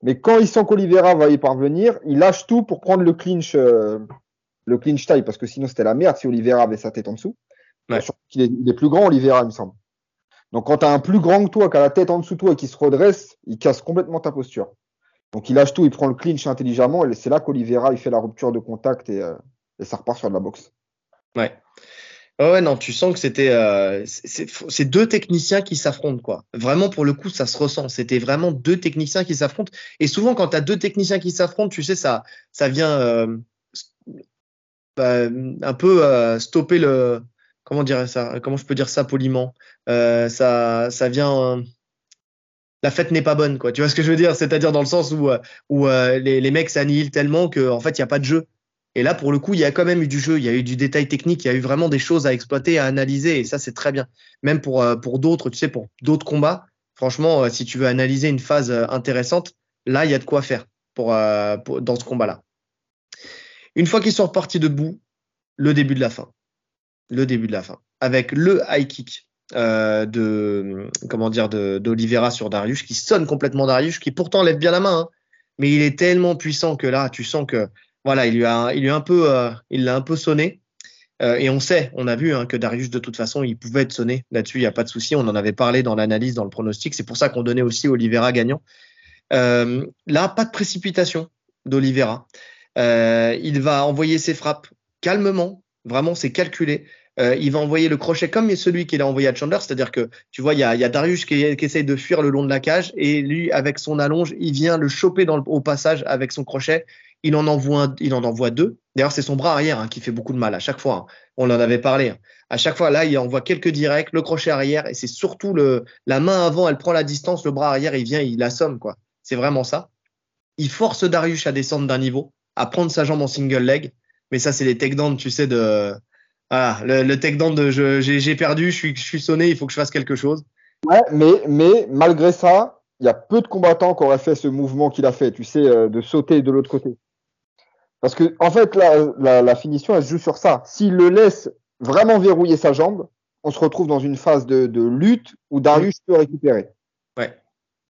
Mais quand il sent qu'Oliveira va y parvenir, il lâche tout pour prendre le clinch, euh, le clinch taille, parce que sinon c'était la merde si Oliveira avait sa tête en dessous. Il, est, plus grand, Oliveira, il me semble. Donc quand tu as un plus grand que toi, qui a la tête en dessous de toi et qui se redresse, il casse complètement ta posture. Donc il lâche tout, il prend le clinch intelligemment, et c'est là qu'Oliveira il fait la rupture de contact et, euh, ça repart sur de la boxe. Ouais. Ouais, non, tu sens que c'était euh, c'est deux techniciens qui s'affrontent quoi. Vraiment pour le coup, ça se ressent. C'était vraiment deux techniciens qui s'affrontent. Et souvent, quand tu as deux techniciens qui s'affrontent, tu sais, ça ça vient euh, bah, un peu stopper le comment dirais ça Comment je peux dire ça poliment euh, Ça ça vient la fête n'est pas bonne quoi. Tu vois ce que je veux dire? C'est-à-dire dans le sens où où les, les mecs s'annihilent tellement que en fait il y a pas de jeu. Et là, pour le coup, il y a quand même eu du jeu, il y a eu du détail technique, il y a eu vraiment des choses à exploiter, à analyser, et ça, c'est très bien. Même pour, euh, pour d'autres, tu sais, pour d'autres combats, franchement, euh, si tu veux analyser une phase euh, intéressante, là, il y a de quoi faire pour, dans ce combat-là. Une fois qu'ils sont repartis debout, le début de la fin. Le début de la fin. Avec le high kick de comment dire d'Olivera sur Darius, qui sonne complètement Darius, qui pourtant lève bien la main, hein. mais il est tellement puissant que là, tu sens que voilà, il lui a, il lui a un peu, euh, il l'a un peu sonné. Euh, et on sait, on a vu hein, que Darius, de toute façon, il pouvait être sonné. Là-dessus, il n'y a pas de souci. On en avait parlé dans l'analyse, dans le pronostic. C'est pour ça qu'on donnait aussi Oliveira gagnant. Euh, là, pas de précipitation d'Olivera. il va envoyer ses frappes calmement. Vraiment, c'est calculé. Il va envoyer le crochet comme celui qu'il a envoyé à Chandler, c'est-à-dire que tu vois, il y a, Darius qui, essaye de fuir le long de la cage et lui, avec son allonge, il vient le choper au passage avec son crochet il en envoie, il en envoie deux. D'ailleurs, c'est son bras arrière hein, qui fait beaucoup de mal à chaque fois. Hein. On en avait parlé. Hein. À chaque fois, là, il envoie quelques directs, le crochet arrière, et c'est surtout le, la main avant, elle prend la distance, le bras arrière, il vient, il assomme, quoi. C'est vraiment ça. Il force Darius à descendre d'un niveau, à prendre sa jambe en single leg. Mais ça, c'est les takedowns, tu sais, de, voilà, le, le takedown de j'ai perdu, je suis, je suis sonné, il faut que je fasse quelque chose. Ouais, mais, mais malgré ça, il y a peu de combattants qui auraient fait ce mouvement qu'il a fait, tu sais, euh, de sauter de l'autre côté. Parce que, en fait, la, la, finition, elle se joue sur ça. S'il le laisse vraiment verrouiller sa jambe, on se retrouve dans une phase de, de lutte où Darius peut récupérer. Ouais.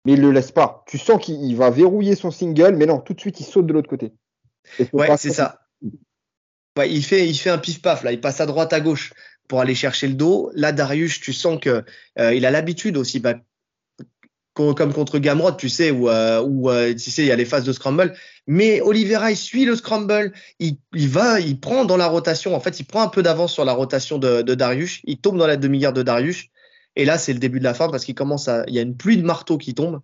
Mais il le laisse pas. Tu sens qu'il va verrouiller son single, mais non, tout de suite, il saute de l'autre côté. Ouais, c'est ça. Il fait, il fait un pif-paf, là. Il passe à droite, à gauche pour aller chercher le dos. Là, Darius, tu sens que euh, il a l'habitude aussi, bah, comme contre Gamrot, tu sais, où, euh, où euh, tu sais, il y a les phases de scramble. Mais Oliveira, il suit le scramble, il, va, il prend dans la rotation. En fait, il prend un peu d'avance sur la rotation de, Darius. Il tombe dans la demi-garde de Darius. Et là, c'est le début de la fin parce qu'il commence à, il y a une pluie de marteaux qui tombe.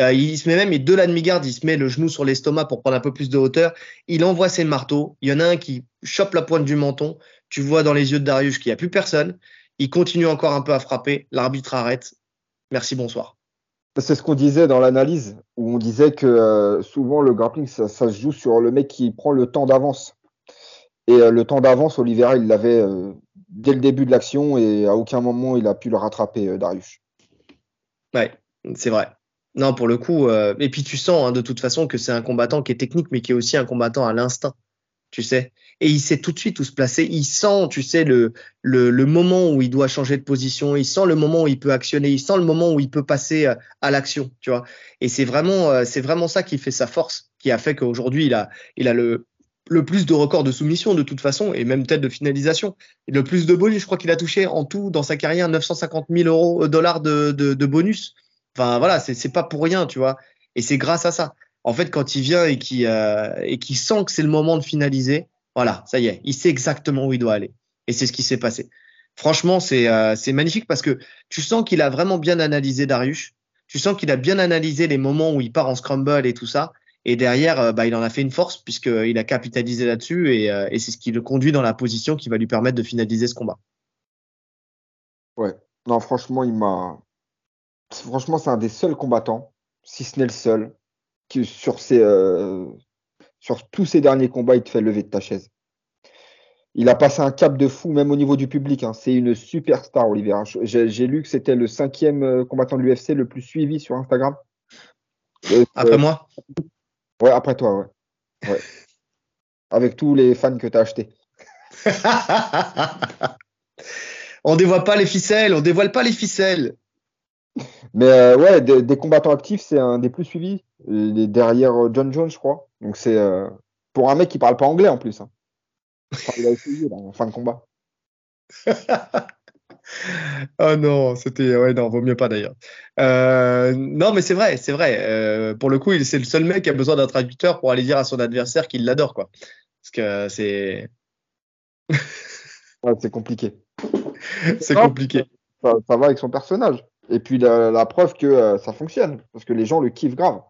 Euh, il se met même, il de la demi-garde, il se met le genou sur l'estomac pour prendre un peu plus de hauteur. Il envoie ses marteaux. Il y en a un qui chope la pointe du menton. Tu vois dans les yeux de Darius qu'il n'y a plus personne. Il continue encore un peu à frapper. L'arbitre arrête. Merci, bonsoir. C'est ce qu'on disait dans l'analyse, où on disait que euh, souvent le grappling, ça, se joue sur le mec qui prend le temps d'avance. Et euh, le temps d'avance, Oliveira, il l'avait euh, dès le début de l'action et à aucun moment il a pu le rattraper, Darius. Ouais, c'est vrai. Non, pour le coup, et puis tu sens hein, de toute façon que c'est un combattant qui est technique, mais qui est aussi un combattant à l'instinct, tu sais et il sait tout de suite où se placer. Il sent, tu sais, le, le, moment où il doit changer de position. Il sent le moment où il peut actionner. Il sent le moment où il peut passer euh, à l'action, tu vois. Et c'est vraiment, euh, c'est vraiment ça qui fait sa force, qui a fait qu'aujourd'hui il a, il a le, plus de records de soumission de toute façon et même peut-être de finalisation. Le plus de bonus, je crois qu'il a touché en tout dans sa carrière 950 000 euros, euh, dollars de, de bonus. Enfin voilà, c'est pas pour rien, tu vois. Et c'est grâce à ça. En fait, quand il vient et qui euh, et sent que c'est le moment de finaliser, voilà, ça y est, il sait exactement où il doit aller. Et c'est ce qui s'est passé. Franchement, c'est euh, magnifique parce que tu sens qu'il a vraiment bien analysé Darius. Tu sens qu'il a bien analysé les moments où il part en scramble et tout ça. Et derrière, euh, bah, il en a fait une force puisqu'il a capitalisé là-dessus et, euh, et c'est ce qui le conduit dans la position qui va lui permettre de finaliser ce combat. Ouais, non, franchement, il m'a. Franchement, c'est un des seuls combattants, si ce n'est le seul, qui sur ses, sur tous ces derniers combats, il te fait lever de ta chaise. il a passé un cap de fou, même au niveau du public. Hein. C'est une superstar, Oliveira. J'ai lu que c'était le cinquième euh, combattant de l'UFC le plus suivi sur Instagram. après moi? Ouais, après toi, ouais. ouais. Avec tous les fans que tu as achetés. on dévoile pas les ficelles, on dévoile pas les ficelles. Mais euh, ouais, des, combattants actifs, c'est un des plus suivis. Il est derrière euh, John Jones, je crois. Donc c'est pour un mec qui parle pas anglais en plus. Hein il a essayé en fin de combat. oh non, c'était ouais non, vaut mieux pas d'ailleurs. Euh, non, mais c'est vrai, c'est vrai. Euh, pour le coup, c'est le seul mec qui a besoin d'un traducteur pour aller dire à son adversaire qu'il l'adore, quoi. Parce que c'est. ouais, c'est compliqué. c'est compliqué. Ça, va avec son personnage. Et puis la, preuve que euh, ça fonctionne, parce que les gens le kiffent grave.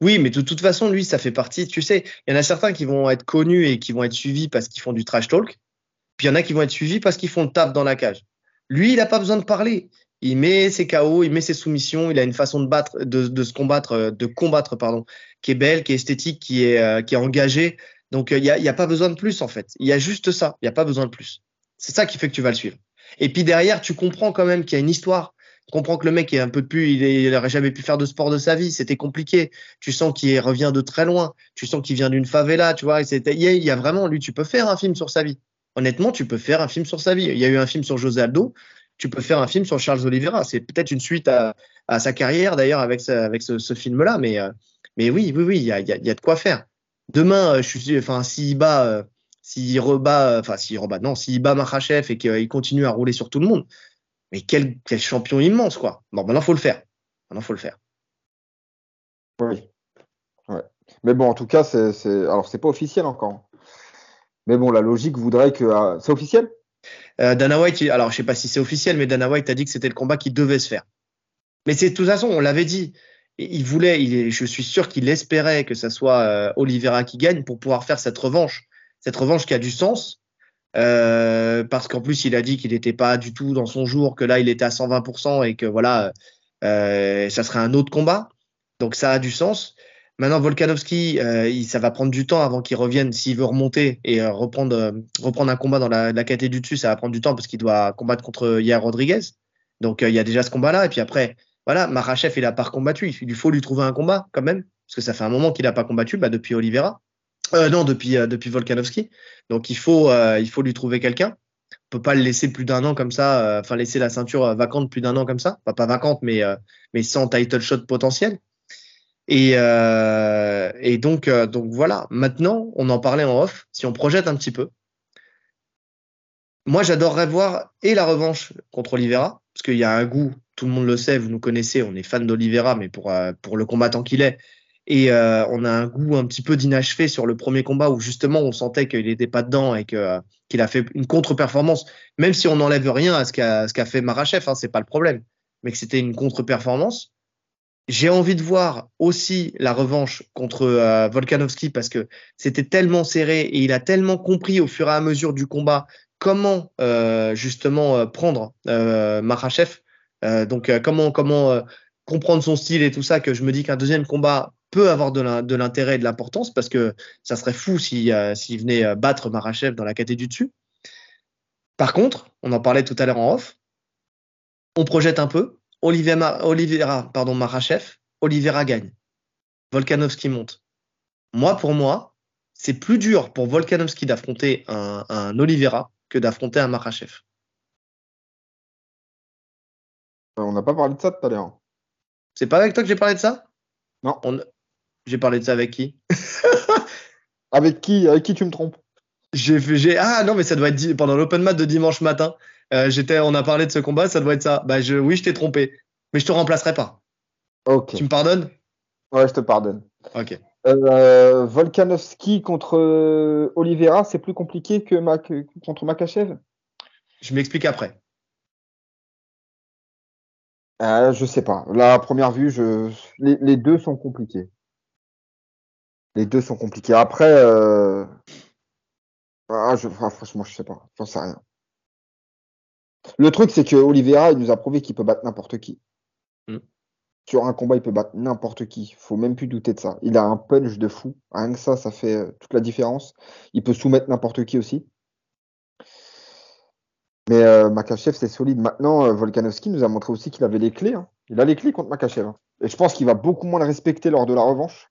Oui, mais de toute façon, lui, ça fait partie. Tu sais, il y en a certains qui vont être connus et qui vont être suivis parce qu'ils font du trash talk. Puis il y en a qui vont être suivis parce qu'ils font le taf dans la cage. Lui, il n'a pas besoin de parler. Il met ses KO, il met ses soumissions, il a une façon de battre, de, se combattre, euh, de combattre, pardon, qui est belle, qui est esthétique, qui est, euh, qui est engagée. Donc euh, il n'y y a pas besoin de plus en fait. Il y a juste ça. Il n'y a pas besoin de plus. C'est ça qui fait que tu vas le suivre. Et puis derrière, tu comprends quand même qu'il y a une histoire comprends que le mec est un peu plus, il n'aurait jamais pu faire de sport de sa vie, c'était compliqué. Tu sens qu'il revient de très loin, tu sens qu'il vient d'une favela, tu vois. Il y, a, vraiment, lui, tu peux faire un film sur sa vie. Honnêtement, tu peux faire un film sur sa vie. Il y a eu un film sur José Aldo, tu peux faire un film sur Charles Oliveira. C'est peut-être une suite à, sa carrière d'ailleurs avec, avec ce, film-là, mais, euh, mais oui, oui, oui, il y a, de quoi faire. Demain, euh, je suis, enfin, s'il bat, euh, s'il rebat, enfin, s'il rebat, non, s'il bat Makhachev et qu'il continue à rouler sur tout le monde, mais quel, champion immense, quoi. Bon, maintenant, il faut le faire. Maintenant, faut le faire. Oui. Mais bon, en tout cas, c'est, alors c'est pas officiel encore. Mais bon, la logique voudrait que. Ah, c'est officiel? Euh, Dana White, alors je sais pas si c'est officiel, mais Dana White a dit que c'était le combat qui devait se faire. Mais c'est de toute façon, on l'avait dit. Il voulait, il je suis sûr qu'il espérait que ça soit euh, Oliveira qui gagne pour pouvoir faire cette revanche. Cette revanche qui a du sens, euh, parce qu'en plus il a dit qu'il n'était pas du tout dans son jour, que là il était à 120% et que voilà, euh, ça serait un autre combat. Donc ça a du sens. Maintenant Volkanovski, euh, ça va prendre du temps avant qu'il revienne s'il veut remonter et euh, reprendre, reprendre un combat dans la, la du dessus. Ça va prendre du temps parce qu'il doit combattre contre Yair Rodriguez. Donc il y a déjà ce combat-là et puis après, voilà, Marachev il a pas combattu. Il lui faut lui trouver un combat quand même parce que ça fait un moment qu'il n'a pas combattu, bah, depuis Oliveira. Euh, non, depuis, euh, depuis Volkanovski. Donc il faut, euh, il faut lui trouver quelqu'un. On peut pas le laisser plus d'un an comme ça, enfin laisser la ceinture vacante plus d'un an comme ça. Pas vacante, mais, mais sans title shot potentiel. Et, et donc, donc voilà. Maintenant, on en parlait en off. Si on projette un petit peu, moi j'adorerais voir et la revanche contre Oliveira, parce qu'il y a un goût, tout le monde le sait, vous nous connaissez, on est fan d'Oliveira, mais pour, pour le combattant qu'il est, et euh, on a un goût un petit peu d'inachevé sur le premier combat où justement on sentait qu'il n'était pas dedans et que euh, qu'il a fait une contre-performance, même si on n'enlève rien à ce qu'a ce qu'a fait Marachev, hein, c'est pas le problème, mais que c'était une contre-performance. J'ai envie de voir aussi la revanche contre euh, Volkanovski parce que c'était tellement serré et il a tellement compris au fur et à mesure du combat comment euh, justement prendre euh, Marachev. donc comment comment comprendre son style et tout ça que je me dis qu'un deuxième combat peut avoir de l'intérêt et de l'importance parce que ça serait fou s'il venait euh, battre Marachev dans la catégorie du dessus. Par contre, on en parlait tout à l'heure en off, on projette un peu. Oliveira, pardon, Marachev, Oliveira gagne. Volkanovski monte. Moi, pour moi, c'est plus dur pour Volkanovski d'affronter un, un Oliveira que d'affronter un Marachev. On n'a pas parlé de ça tout à l'heure. C'est pas avec toi que j'ai parlé de ça? Non. J'ai parlé de ça avec qui? Avec qui Avec qui tu me trompes? J'ai, Ah non, mais ça doit être pendant l'open mat de dimanche matin. Euh, j'étais, on a parlé de ce combat, ça doit être ça. Bah, je, oui, je t'ai trompé, mais je te remplacerai pas. Ok. Tu me pardonnes? Ouais, je te pardonne. Ok. Euh, Volkanovski contre euh, Oliveira, c'est plus compliqué que contre Makachev? Je m'explique après. Euh, je sais pas. La première vue, je... les deux sont compliqués. Les deux sont compliqués. Après, euh... ah, je... Ah, franchement, je sais pas. J'en sais rien. Le truc, c'est que Oliveira, il nous a prouvé qu'il peut battre n'importe qui. Mm. Sur un combat, il peut battre n'importe qui. Faut même plus douter de ça. Il a un punch de fou. Rien que ça, ça fait euh, toute la différence. Il peut soumettre n'importe qui aussi. Mais euh, Makachev, c'est solide. Maintenant, euh, Volkanovski nous a montré aussi qu'il avait les clés. Hein. Il a les clés contre Makachev. Hein. Et je pense qu'il va beaucoup moins le respecter lors de la revanche.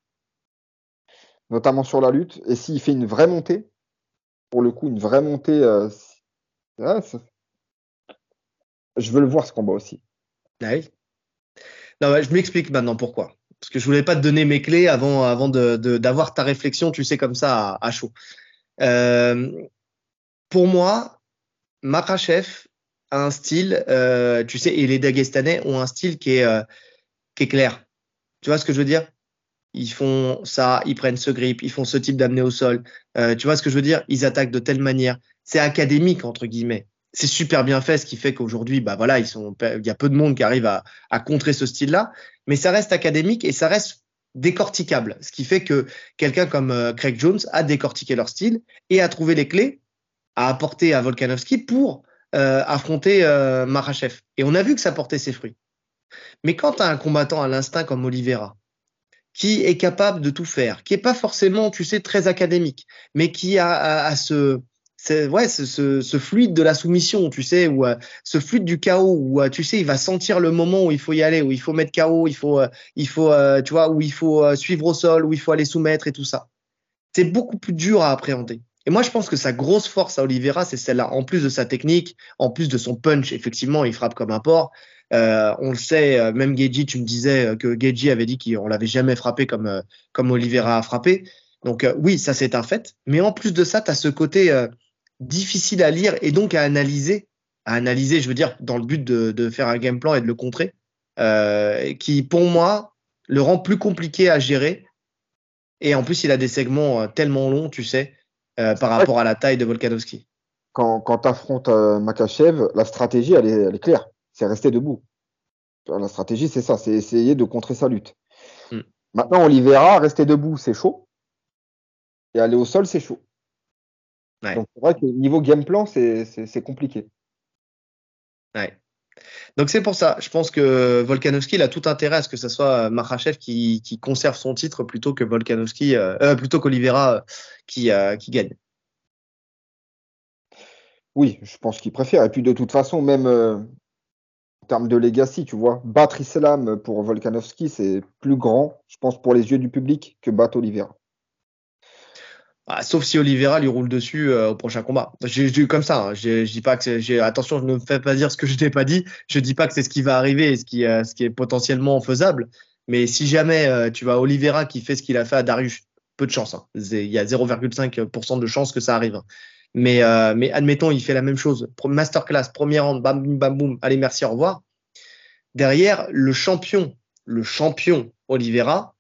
Notamment sur la lutte. Et s'il fait une vraie montée, pour le coup, une vraie montée, je veux le voir ce combat aussi. Ah. Non, je m'explique maintenant pourquoi. Parce que je voulais pas te donner mes clés avant, avant d'avoir ta réflexion, tu sais, comme ça, à, chaud. Euh, pour moi, Makachev a un style, euh, tu sais, et les Dagestanais ont un style qui est, euh, qui est clair. Tu vois ce que je veux dire? Ils font ça, ils prennent ce grip, ils font ce type d'amener au sol. tu vois ce que je veux dire? Ils attaquent de telle manière. C'est académique, entre guillemets c'est super bien fait, ce qui fait qu'aujourd'hui, bah voilà, ils sont, il y a peu de monde qui arrive à, à contrer ce style-là, mais ça reste académique et ça reste décorticable, ce qui fait que quelqu'un comme euh, Craig Jones a décortiqué leur style et a trouvé les clés à apporter à Volkanovski pour euh, affronter euh, Marachev. Et on a vu que ça portait ses fruits. Mais quand tu un combattant à l'instinct comme Oliveira, qui est capable de tout faire, qui est pas forcément, tu sais, très académique, mais qui a, a, a ce, c'est ouais ce, ce, fluide de la soumission tu sais ou euh, ce fluide du chaos où euh, tu sais il va sentir le moment où il faut y aller où il faut mettre chaos il faut euh, il faut tu vois où il faut suivre au sol où il faut aller soumettre et tout ça. C'est beaucoup plus dur à appréhender. Et moi je pense que sa grosse force à Oliveira c'est celle-là. En plus de sa technique en plus de son punch effectivement il frappe comme un porc on le sait même Geji tu me disais que Geji avait dit qu'on l'avait jamais frappé comme comme Oliveira a frappé donc oui, ça c'est un fait. Mais en plus de ça, tu as ce côté difficile à lire et donc à analyser, à analyser, je veux dire, dans le but de, de faire un game plan et de le contrer, euh, qui pour moi le rend plus compliqué à gérer. Et en plus, il a des segments euh, tellement longs, tu sais, euh, par rapport à la taille de Volkanovski. Quand, quand tu affrontes euh, Makachev, la stratégie, elle est, elle est claire. C'est rester debout. La stratégie, c'est ça, c'est essayer de contrer sa lutte. Hmm. Maintenant, Oliveira, rester debout, c'est chaud. Et aller au sol, c'est chaud. Donc c'est vrai que niveau game plan, c'est compliqué. Ouais. Donc c'est pour ça, je pense que Volkanovski il a tout intérêt à ce que ce soit Makhachev qui, qui conserve son titre plutôt que Volkanovski, euh, euh plutôt qu'Olivera euh, qui, euh, qui gagne. Oui, je pense qu'il préfère. Et puis de toute façon, même termes de legacy, tu vois, battre Islam pour Volkanovski, c'est plus grand, je pense, pour les yeux du public que battre Oliveira. Ah, sauf si Oliveira lui roule dessus euh, au prochain combat. J'ai dit comme ça. Hein. Je dis pas que j'ai attention, je ne me fais pas dire ce que je n'ai pas dit. Je dis pas que c'est ce qui va arriver et ce qui, euh, est potentiellement faisable. Mais si jamais euh, tu vas Oliveira qui fait ce qu'il a fait à Darius, peu de chance. Hein. Il y a 0,5% de chance que ça arrive. Hein. Mais, admettons, il fait la même chose. Masterclass, premier round, bam, bam, bam, boum. Allez, merci, au revoir. Derrière, le champion, le champion Oliveira,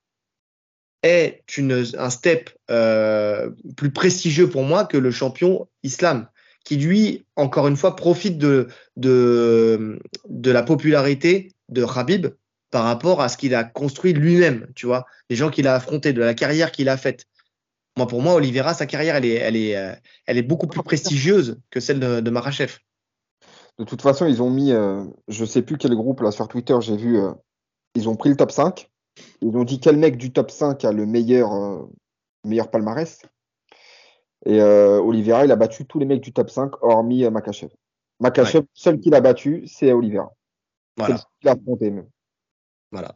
est une, un step euh, plus prestigieux pour moi que le champion islam, qui lui, encore une fois, profite de, de, de la popularité de Habib par rapport à ce qu'il a construit lui-même, tu vois, les gens qu'il a affrontés, de la carrière qu'il a faite. Moi, pour moi, Oliveira, sa carrière, elle est, elle est, euh, elle est beaucoup plus prestigieuse que celle de, de Marachev. De toute façon, ils ont mis, euh, je sais plus quel groupe là sur Twitter, j'ai vu, euh, ils ont pris le top 5 ils ont dit quel mec du top 5 a le meilleur, euh, meilleur palmarès? Et Oliveira, il a battu tous les mecs du top 5, hormis Makachev. Makachev, seul qui l'a battu, c'est Oliveira. Voilà. C'est affronté même. Voilà.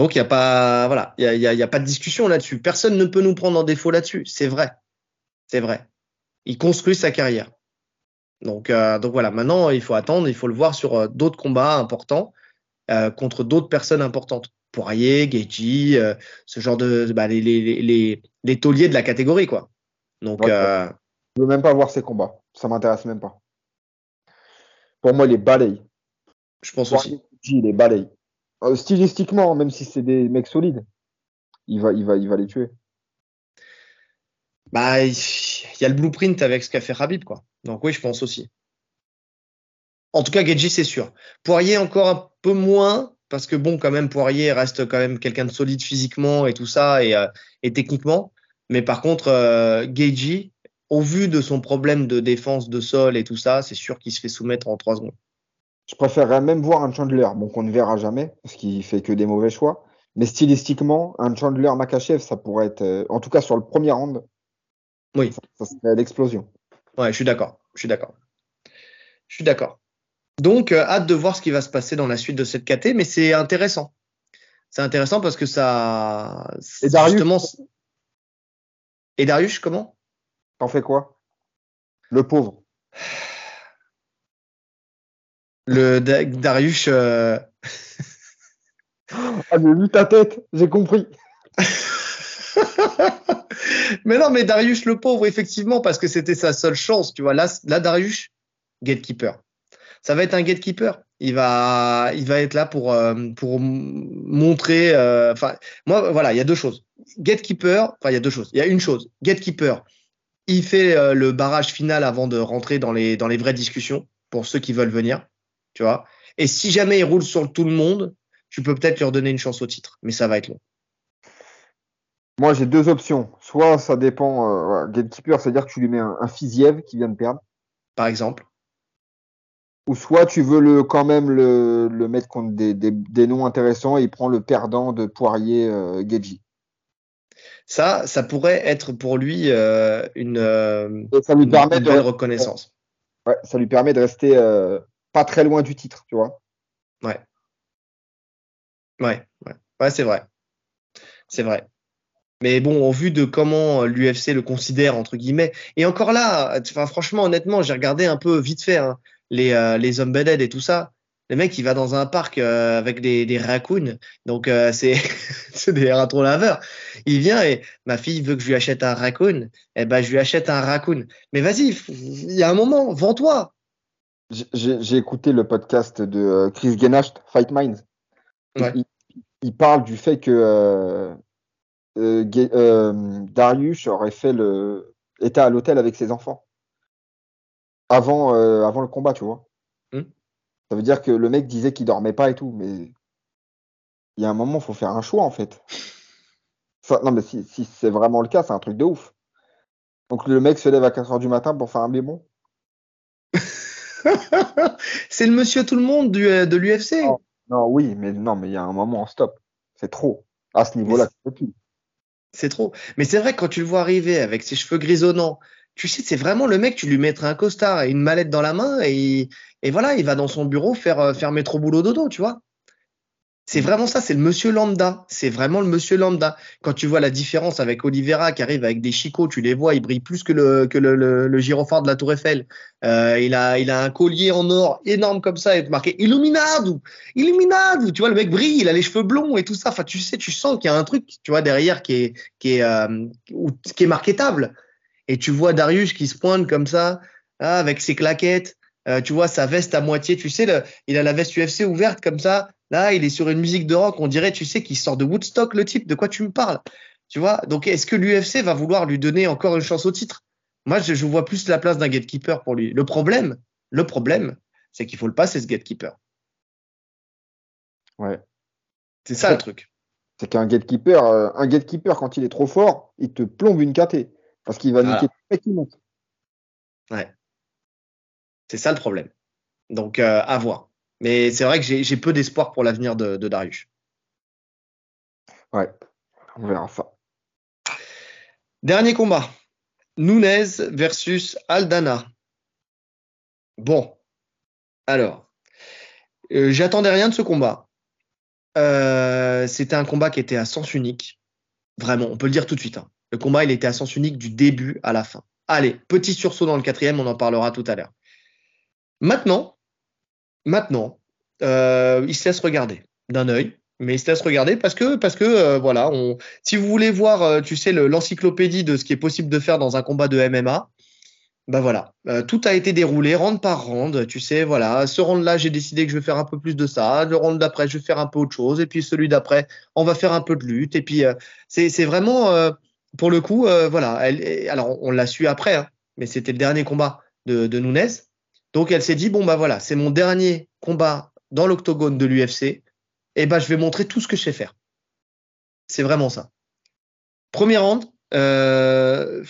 Donc il n'y a pas, voilà, il y a, y a, pas de discussion là-dessus. Personne ne peut nous prendre en défaut là-dessus. C'est vrai, c'est vrai. Il construit sa carrière. Donc, euh, donc voilà. Maintenant, il faut attendre, il faut le voir sur euh, d'autres combats importants euh, contre d'autres personnes importantes. Poirier, Geji, euh, ce genre de bah, les, les, les, les, tauliers de la catégorie quoi. Donc je veux même pas voir ces combats, ça m'intéresse même pas. Pour moi, il est balaye. Je pense aussi. il est balaye. Euh, stylistiquement, même si c'est des mecs solides, il va, il va, il va les tuer. Bah, il y a le blueprint avec ce qu'a fait Habib quoi. Donc oui, je pense aussi. En tout cas, Geji, c'est sûr. Poirier encore un peu moins, parce que bon, quand même, Poirier reste quand même quelqu'un de solide physiquement et tout ça et, euh, techniquement. Mais par contre, euh, au vu de son problème de défense de sol et tout ça, c'est sûr qu'il se fait soumettre en trois secondes. Je préférerais même voir un Chandler, bon, qu'on ne verra jamais, parce qu'il fait que des mauvais choix. Mais stylistiquement, un Chandler Makachev, ça pourrait être, euh, en tout cas sur le premier round, oui. ça, serait l'explosion. Ouais, je suis d'accord. Je suis d'accord. Je suis d'accord. Donc, euh, hâte de voir ce qui va se passer dans la suite de cette KT, mais c'est intéressant. C'est intéressant parce que ça. Et Darius Et Darius, comment? T'en fais quoi? Le pauvre. Le Darius. Euh, ah, j'ai vu ta tête, j'ai compris. mais non, mais Darius le pauvre, effectivement, parce que c'était sa seule chance, tu vois. Là, là Darius, gatekeeper. Ça va être un gatekeeper. Il va, il va être là pour, euh, pour montrer. Euh, enfin, moi, voilà, il y a deux choses. Gatekeeper, enfin, il y a deux choses. Il y a une chose. Gatekeeper, il fait euh, le barrage final avant de rentrer dans les, dans les vraies discussions pour ceux qui veulent venir, tu vois. Et si jamais il roule sur tout le monde, tu peux peut-être leur donner une chance au titre, mais ça va être long. Moi, j'ai deux options. Soit ça dépend, gatekeeper, c'est-à-dire que tu lui mets un, un Fiziev qui vient de perdre. Par exemple. Ou soit tu veux le, quand même le, le mettre contre des, des, des, noms intéressants et il prend le perdant de Poirier euh, Ça, ça pourrait être pour lui euh, une, euh, ça lui permet une reconnaissance. Ouais, ça lui permet de rester euh, pas très loin du titre, tu vois. Ouais. Ouais, ouais, ouais c'est vrai. C'est vrai. Mais bon, au vu de comment l'UFC le considère, entre guillemets, et encore là, franchement, honnêtement, j'ai regardé un peu vite fait hein, les, euh, les et tout ça. Le mec, il va dans un parc euh, avec des, des raccoons, donc euh, c'est des ratons laveurs. Il vient et ma fille veut que je lui achète un raccoon, eh ben je lui achète un raccoon. Mais vas-y, il y a un moment, vends-toi. J'ai écouté le podcast de Chris Genacht, Fight Minds. Il, il, parle du fait que Darius aurait fait le était à l'hôtel avec ses enfants avant, euh, avant le combat, tu vois. Hmm. Ça veut dire que le mec disait qu'il dormait pas et tout, mais il y a un moment, il faut faire un choix en fait. non, mais si, si c'est vraiment le cas, c'est un truc de ouf. Donc le mec se lève à 4 heures du matin pour faire un bébon. c'est le monsieur tout le monde du, euh, de l'UFC. Non, oui, mais non, mais il y a un moment, stop. C'est trop. À ce niveau-là, c'est trop. Mais c'est vrai que quand tu le vois arriver avec ses cheveux grisonnants, tu sais, c'est vraiment le mec, tu lui mettrais un costard et une mallette dans la main et, et voilà, il va dans son bureau faire, euh, faire métro boulot dodo, tu vois. C'est vraiment ça, c'est le monsieur lambda. C'est vraiment le monsieur lambda. Quand tu vois la différence avec Oliveira qui arrive avec des chicots, tu les vois, il brille plus que le, que le, le, gyrophare de la Tour Eiffel. Euh, il, a, il a un collier en or énorme comme ça et marqué Illuminado, Illuminado. Tu vois, le mec brille, il a les cheveux blonds et tout ça. Enfin, tu sais, tu sens qu'il y a un truc, tu vois, derrière qui est, qui est, euh, qui est marketable et tu vois Darius qui se pointe comme ça, ah, avec ses claquettes, euh, tu vois sa veste à moitié, tu sais, le, il a la veste UFC ouverte comme ça, là, il est sur une musique de rock, on dirait, tu sais, qu'il sort de Woodstock, le type, de quoi tu me parles? Tu vois? Donc, est-ce que l'UFC va vouloir lui donner encore une chance au titre? Moi, je, je, vois plus la place d'un gatekeeper pour lui. Le problème, le problème, c'est qu'il faut le passer, ce gatekeeper. Ouais. C'est ça le truc. C'est qu'un gatekeeper, euh, un gatekeeper, quand il est trop fort, il te plombe une KT. Parce qu'il va niquer tout qui monte. Ouais. C'est ça le problème. Donc, euh, à voir. Mais c'est vrai que j'ai peu d'espoir pour l'avenir de, de, Darius. Ouais, on verra ça. Dernier combat. Nunez versus Aldana. Bon. Alors, euh, j'attendais rien de ce combat. Euh, C'était un combat qui était à sens unique. Vraiment, on peut le dire tout de suite. Hein. Le combat, il était à sens unique du début à la fin. Allez, petit sursaut dans le quatrième, on en parlera tout à l'heure. Maintenant, maintenant, euh, il se laisse regarder d'un œil, mais il se laisse regarder parce que, parce que euh, voilà, on, si vous voulez voir, euh, tu sais, l'encyclopédie de ce qui est possible de faire dans un combat de MMA, ben voilà, tout a été déroulé, round par round, tu sais, voilà, ce round-là, j'ai décidé que je vais faire un peu plus de ça, le round d'après, je vais faire un peu autre chose, et puis celui d'après, on va faire un peu de lutte, et puis c'est vraiment pour le coup, euh, voilà. Elle, alors, on l'a su après, hein, mais c'était le dernier combat de, de Nunes. Donc, elle s'est dit bon bah voilà, c'est mon dernier combat dans l'octogone de l'UFC. Et ben, je vais montrer tout ce que je sais faire. C'est vraiment ça. Premier round, euh,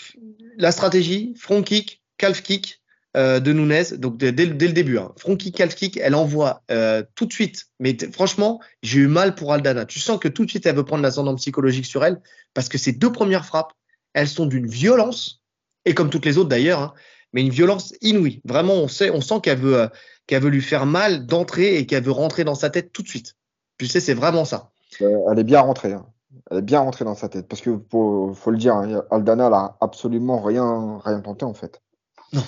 la stratégie, front kick, calf kick, euh, de Nunez, donc dès, le début. Hein. Front kick, calf kick, elle envoie euh, tout de suite. Mais franchement, j'ai eu mal pour Aldana. Tu sens que tout de suite, elle veut prendre l'ascendant psychologique sur elle parce que ces deux premières frappes, elles sont d'une violence, et comme toutes les autres d'ailleurs, hein, mais une violence inouïe. Vraiment, on, sait, on sent qu'elle veut, euh, qu'elle veut lui faire mal d'entrer et qu'elle veut rentrer dans sa tête tout de suite. Tu sais, c'est vraiment ça. elle est bien rentrée. Hein. Elle est bien rentrée dans sa tête. Parce que, faut, faut le dire, Aldana, elle a absolument rien, rien tenté en fait. Non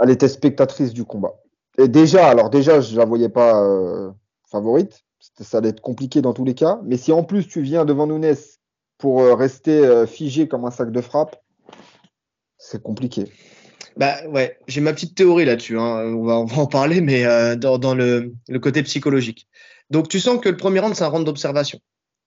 elle était spectatrice du combat. Et déjà, alors déjà, je la voyais pas euh, favorite. Ça allait être compliqué dans tous les cas. Mais si en plus tu viens devant Nunes pour euh, rester euh, figé comme un sac de frappe, c'est compliqué. Bah ouais, j'ai ma petite théorie là-dessus. Hein. On, va, en parler, mais dans, le, le, côté psychologique. Donc tu sens que le premier round, c'est un round d'observation.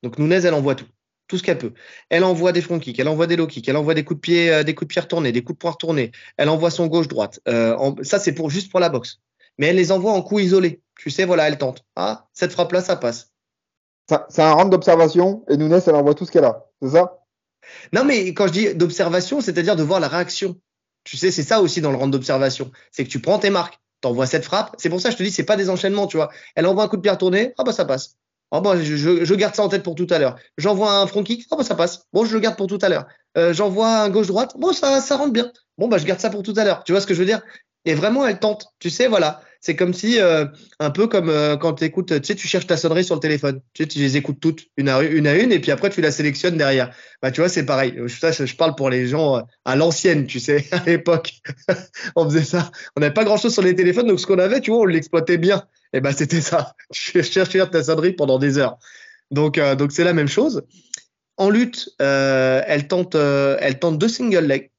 Donc Nunez, elle envoie tout tout ce qu'elle peut. Elle envoie des front kicks, elle envoie des low kicks, elle envoie des coups de pied, euh, des coups de pied retournés, des coups de poing retournés. Elle envoie son gauche droite. Euh, ça c'est pour juste pour la boxe. Mais elle les envoie en coups isolés. Tu sais, voilà, elle tente. Ah, cette frappe là, ça passe. C'est un round d'observation et Nunes, elle envoie tout ce qu'elle a. C'est ça? Non, mais quand je dis d'observation, c'est-à-dire de voir la réaction. Tu sais, c'est ça aussi dans le round d'observation. C'est que tu prends tes marques, t'envoies cette frappe. C'est pour ça que je te dis, c'est pas des enchaînements, tu vois. Elle envoie un coup de pied retourné, ah bah ça passe. Oh bon, je, je, garde ça en tête pour tout à l'heure. J'envoie un front kick, oh bah ça passe. Bon, je le garde pour tout à l'heure. Euh, J'envoie un gauche-droite, bon, ça, ça rentre bien. Bon, bah je garde ça pour tout à l'heure. Tu vois ce que je veux dire? Et vraiment, elle tente. Tu sais, voilà. C'est comme si, euh, un peu comme euh, quand tu écoutes, tu sais, tu cherches ta sonnerie sur le téléphone. Tu sais, tu les écoutes toutes, une à une, et puis après, tu la sélectionnes derrière. Bah, tu vois, c'est pareil. Je, je parle pour les gens euh, à l'ancienne, tu sais, à l'époque. on faisait ça. On n'avait pas grand-chose sur les téléphones, donc ce qu'on avait, tu vois, on l'exploitait bien. Et ben, c'était ça. Je cherchais ta sonnerie pendant des heures. Donc, donc c'est la même chose. En lutte, elle tente, elle tente deux single legs.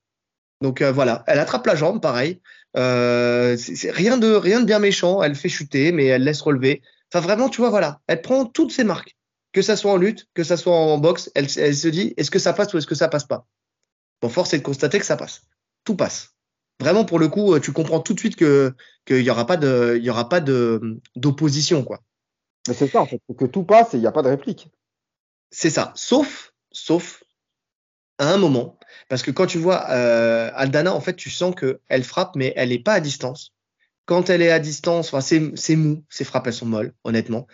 Donc voilà, elle attrape la jambe, pareil. Euh, c'est rien de rien de bien méchant. Elle fait chuter, mais elle laisse relever. Enfin, vraiment, tu vois, voilà, elle prend toutes ses marques, que ça soit en lutte, que ça soit en boxe. Elle, elle se dit, est-ce que ça passe ou est-ce que ça passe pas? Bon, force est de constater que ça passe. Tout passe. Vraiment, pour le coup, tu comprends tout de suite que qu'il y aura pas de, il y aura pas de d'opposition, quoi. Mais c'est ça, en fait, que tout passe et il n'y a pas de réplique. C'est ça. Sauf, sauf à un moment, parce que quand tu vois euh, Aldana, en fait, tu sens qu'elle frappe, mais elle n'est pas à distance. Quand elle est à distance, c'est mou, ses frappes, elles sont molles, honnêtement.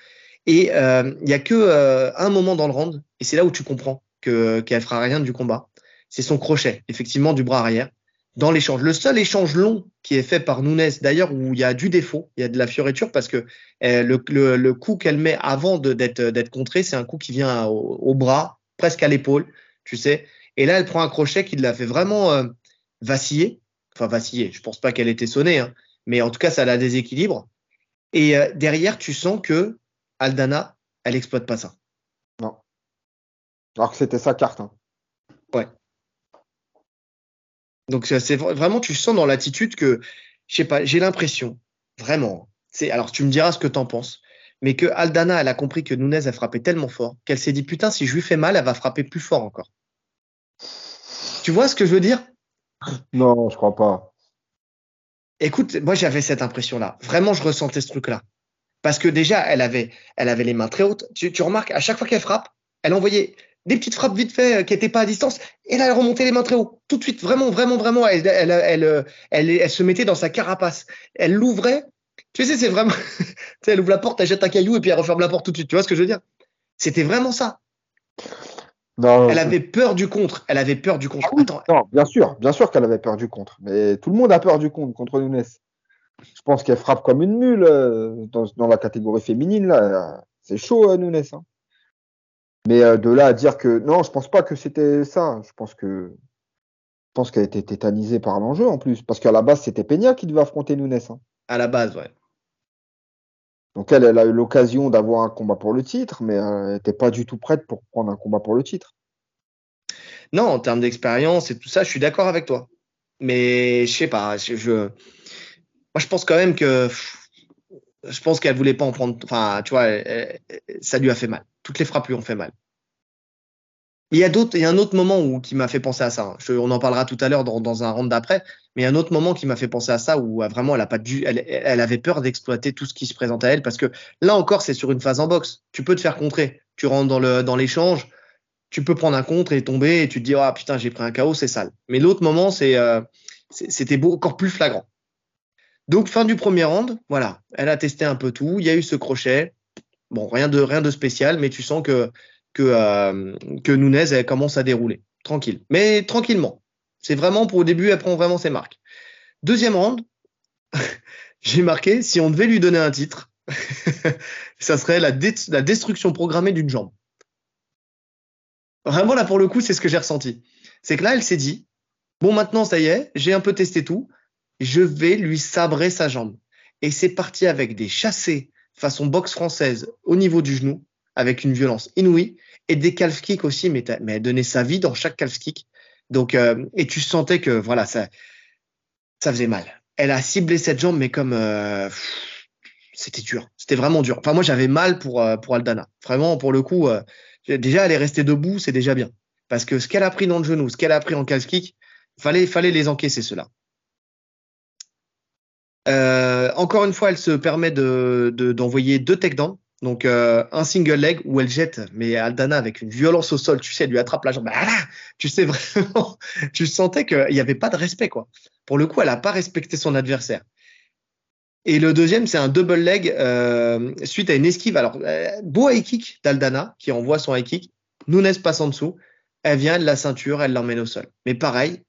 Et euh, il n'y a que euh, un moment dans le round, et c'est là où tu comprends qu'elle ne fera rien du combat. C'est son crochet, effectivement, du bras arrière, dans l'échange. Le seul échange long qui est fait par Nunes, d'ailleurs, où il y a du défaut, il y a de la fioriture, parce que le, le, coup qu'elle met avant d'être contré, c'est un coup qui vient au bras, presque à l'épaule, tu sais. Et là, elle prend un crochet qui l'a fait vraiment euh, vaciller. Enfin, vaciller. Je pense pas qu'elle était sonnée, hein. mais en tout cas, ça la déséquilibre. Et euh, derrière, tu sens que Aldana, elle exploite pas ça. Non. Alors que c'était sa carte. Hein. Ouais. Donc c'est vraiment, tu sens dans l'attitude que, je sais pas, j'ai l'impression, vraiment. C'est alors tu me diras ce que tu en penses, mais que Aldana, elle a compris que Nunez a frappé tellement fort qu'elle s'est dit putain, si je lui fais mal, elle va frapper plus fort encore. Tu vois ce que je veux dire? Non, je crois pas. Écoute, moi j'avais cette impression-là. Vraiment, je ressentais ce truc-là. Parce que déjà, elle avait, elle avait les mains très hautes. Tu, remarques, à chaque fois qu'elle frappe, elle envoyait des petites frappes vite fait euh, qui n'étaient pas à distance. Et là, elle remontait les mains très haut. Tout de suite, vraiment, vraiment, vraiment. Elle, elle, elle, elle, se mettait dans sa carapace. Elle l'ouvrait. Tu sais, c'est vraiment. tu sais, elle ouvre la porte, elle jette un caillou et puis elle referme la porte tout de suite. Tu vois ce que je veux dire? C'était vraiment ça elle avait peur du contre. Elle avait peur du contre. Ah bien sûr, bien sûr qu'elle avait peur du contre. Mais tout le monde a peur du contre contre Nunes. Je pense qu'elle frappe comme une mule euh, dans, la catégorie féminine. Là, c'est chaud, euh, Nunes. Hein. Mais euh, de là à dire que non, je pense pas que c'était ça. Je pense que je pense qu'elle a été tétanisée par l'enjeu en plus, parce qu'à la base c'était Peña qui devait affronter Nunes. Hein. À la base, ouais. Donc elle, a eu l'occasion d'avoir un combat pour le titre, mais elle n'était pas du tout prête pour prendre un combat pour le titre. Non, en termes d'expérience et tout ça, je suis d'accord avec toi. Mais je sais pas, moi je pense quand même que je pense qu'elle voulait pas en prendre. Enfin, tu vois, ça lui a fait mal. Toutes les frappes lui ont fait mal. Il y a d'autres, il y a un autre moment où qui m'a fait penser à ça. Hein. on en parlera tout à l'heure dans, un round d'après. Mais il y a un autre moment qui m'a fait penser à ça où euh, vraiment elle a pas dû, elle, avait peur d'exploiter tout ce qui se présente à elle parce que là encore c'est sur une phase en boxe. Tu peux te faire contrer. Tu rentres dans le dans l'échange, tu peux prendre un contre et tomber et tu te dis ah putain j'ai pris un chaos c'est sale. Mais l'autre moment c'est euh, c'était encore plus flagrant. Donc, fin du premier round, voilà, elle a testé un peu tout. Il y a eu ce crochet. Bon, rien de, rien de spécial, mais tu sens que, que, euh, que Nunez, commence à dérouler. Tranquille. Mais tranquillement. C'est vraiment, pour au début, elle prend vraiment ses marques. Deuxième round, j'ai marqué, si on devait lui donner un titre, ça serait la, la destruction programmée d'une jambe. Vraiment, là, pour le coup, c'est ce que j'ai ressenti. C'est que là, elle s'est dit, bon, maintenant, ça y est, j'ai un peu testé tout, je vais lui sabrer sa jambe. Et c'est parti avec des chassés façon boxe française au niveau du genou, avec une violence inouïe, et des calf kicks aussi, mais, mais elle donnait sa vie dans chaque calf kick. Donc, euh, et tu sentais que voilà, ça, ça faisait mal. Elle a ciblé cette jambe, mais comme euh, c'était dur, c'était vraiment dur. Enfin, moi, j'avais mal pour euh, pour Aldana. Vraiment, pour le coup, déjà, elle est restée debout, c'est déjà bien. Parce que ce qu'elle a pris dans le genou, ce qu'elle a pris en calf kick, fallait fallait les encaisser cela. Euh, encore une fois, elle se permet de, d'envoyer deux takedowns. Donc euh, un single leg où elle jette, mais Aldana avec une violence au sol, tu sais, elle lui attrape la jambe. Ah tu sais vraiment, tu sentais qu'il n'y avait pas de respect quoi. Pour le coup, elle n'a pas respecté son adversaire. Et le deuxième, c'est un double leg euh, suite à une esquive. Alors beau high kick d'Aldana qui envoie son high kick. Nunes passe en dessous. Elle vient de la ceinture, elle l'emmène au sol. Mais pareil,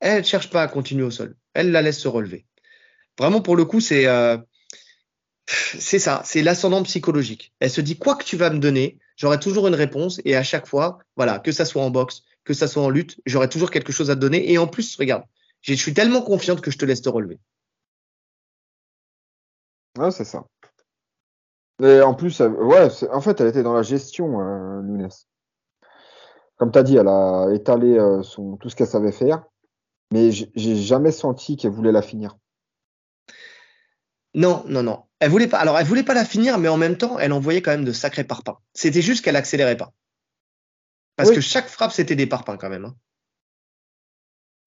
elle ne cherche pas à continuer au sol. Elle la laisse se relever. Vraiment, pour le coup, c'est euh, c'est ça, c'est l'ascendant psychologique. Elle se dit quoi que tu vas me donner, j'aurai toujours une réponse et à chaque fois, voilà, que ça soit en boxe, que ça soit en lutte, j'aurai toujours quelque chose à te donner. Et en plus, regarde, je suis tellement confiante que je te laisse te relever. Ouais, c'est ça. Et en plus, ouais, en fait, elle était dans la gestion, euh, Nunes. Comme tu as dit, elle a étalé euh, son, tout ce qu'elle savait faire, mais j'ai jamais senti qu'elle voulait la finir. Non, non, non. Elle voulait pas. Alors, elle voulait pas la finir, mais en même temps, elle envoyait quand même de sacrés parpaings. C'était juste qu'elle accélérait pas. Parce que chaque frappe, c'était des parpaings quand même. Hein.